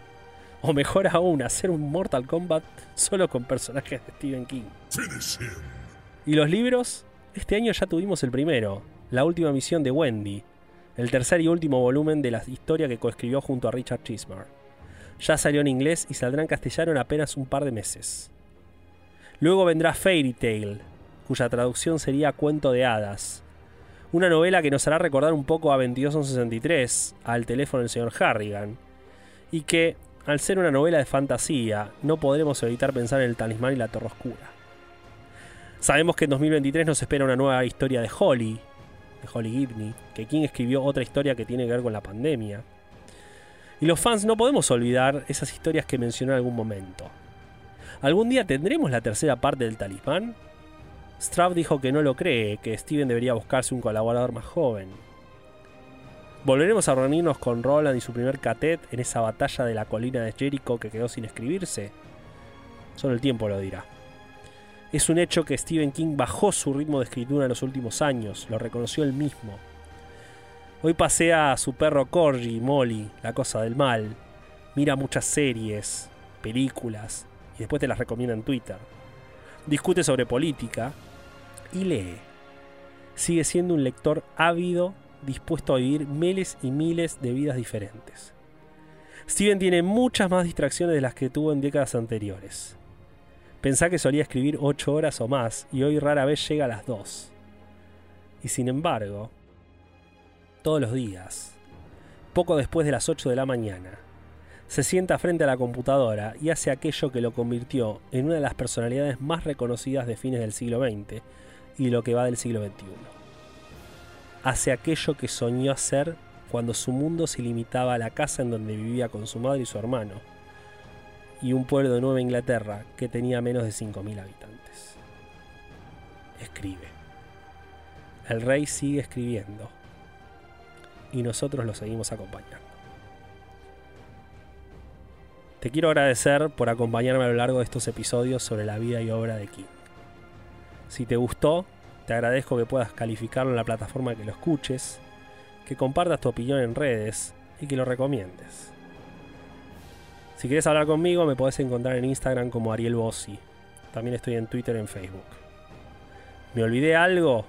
O mejor aún, hacer un Mortal Kombat solo con personajes de Stephen King. ¿Y los libros? Este año ya tuvimos el primero, La última misión de Wendy, el tercer y último volumen de la historia que coescribió junto a Richard Chismar. Ya salió en inglés y saldrá en castellano en apenas un par de meses. Luego vendrá Fairy Tail, cuya traducción sería Cuento de Hadas. Una novela que nos hará recordar un poco a 2263, al teléfono del señor Harrigan, y que, al ser una novela de fantasía, no podremos evitar pensar en el talismán y la torre oscura. Sabemos que en 2023 nos espera una nueva historia de Holly, de Holly Gibney, que King escribió otra historia que tiene que ver con la pandemia. Y los fans no podemos olvidar esas historias que mencionó en algún momento. ¿Algún día tendremos la tercera parte del talismán? Straub dijo que no lo cree, que Steven debería buscarse un colaborador más joven. ¿Volveremos a reunirnos con Roland y su primer catet en esa batalla de la colina de Jericho que quedó sin escribirse? Solo el tiempo lo dirá. Es un hecho que Stephen King bajó su ritmo de escritura en los últimos años, lo reconoció él mismo. Hoy pasea a su perro Corgi, Molly, la cosa del mal. Mira muchas series, películas, y después te las recomienda en Twitter. Discute sobre política, y lee. Sigue siendo un lector ávido, dispuesto a vivir miles y miles de vidas diferentes. Steven tiene muchas más distracciones de las que tuvo en décadas anteriores. Pensá que solía escribir 8 horas o más y hoy rara vez llega a las 2. Y sin embargo, todos los días, poco después de las 8 de la mañana, se sienta frente a la computadora y hace aquello que lo convirtió en una de las personalidades más reconocidas de fines del siglo XX y lo que va del siglo XXI. Hace aquello que soñó hacer cuando su mundo se limitaba a la casa en donde vivía con su madre y su hermano, y un pueblo de Nueva Inglaterra que tenía menos de 5.000 habitantes. Escribe. El rey sigue escribiendo, y nosotros lo seguimos acompañando. Te quiero agradecer por acompañarme a lo largo de estos episodios sobre la vida y obra de King. Si te gustó, te agradezco que puedas calificarlo en la plataforma que lo escuches, que compartas tu opinión en redes y que lo recomiendes. Si quieres hablar conmigo, me podés encontrar en Instagram como Ariel Bossi. También estoy en Twitter y en Facebook. ¿Me olvidé algo?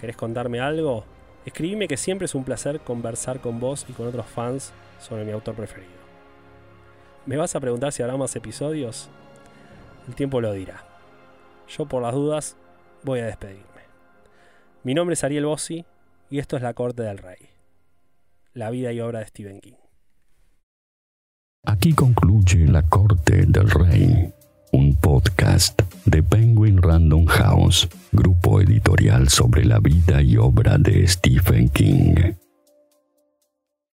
¿Querés contarme algo? Escribime que siempre es un placer conversar con vos y con otros fans sobre mi autor preferido. ¿Me vas a preguntar si habrá más episodios? El tiempo lo dirá. Yo por las dudas voy a despedirme. Mi nombre es Ariel Bossi y esto es La Corte del Rey. La vida y obra de Stephen King. Aquí concluye La Corte del Rey, un podcast de Penguin Random House, grupo editorial sobre la vida y obra de Stephen King.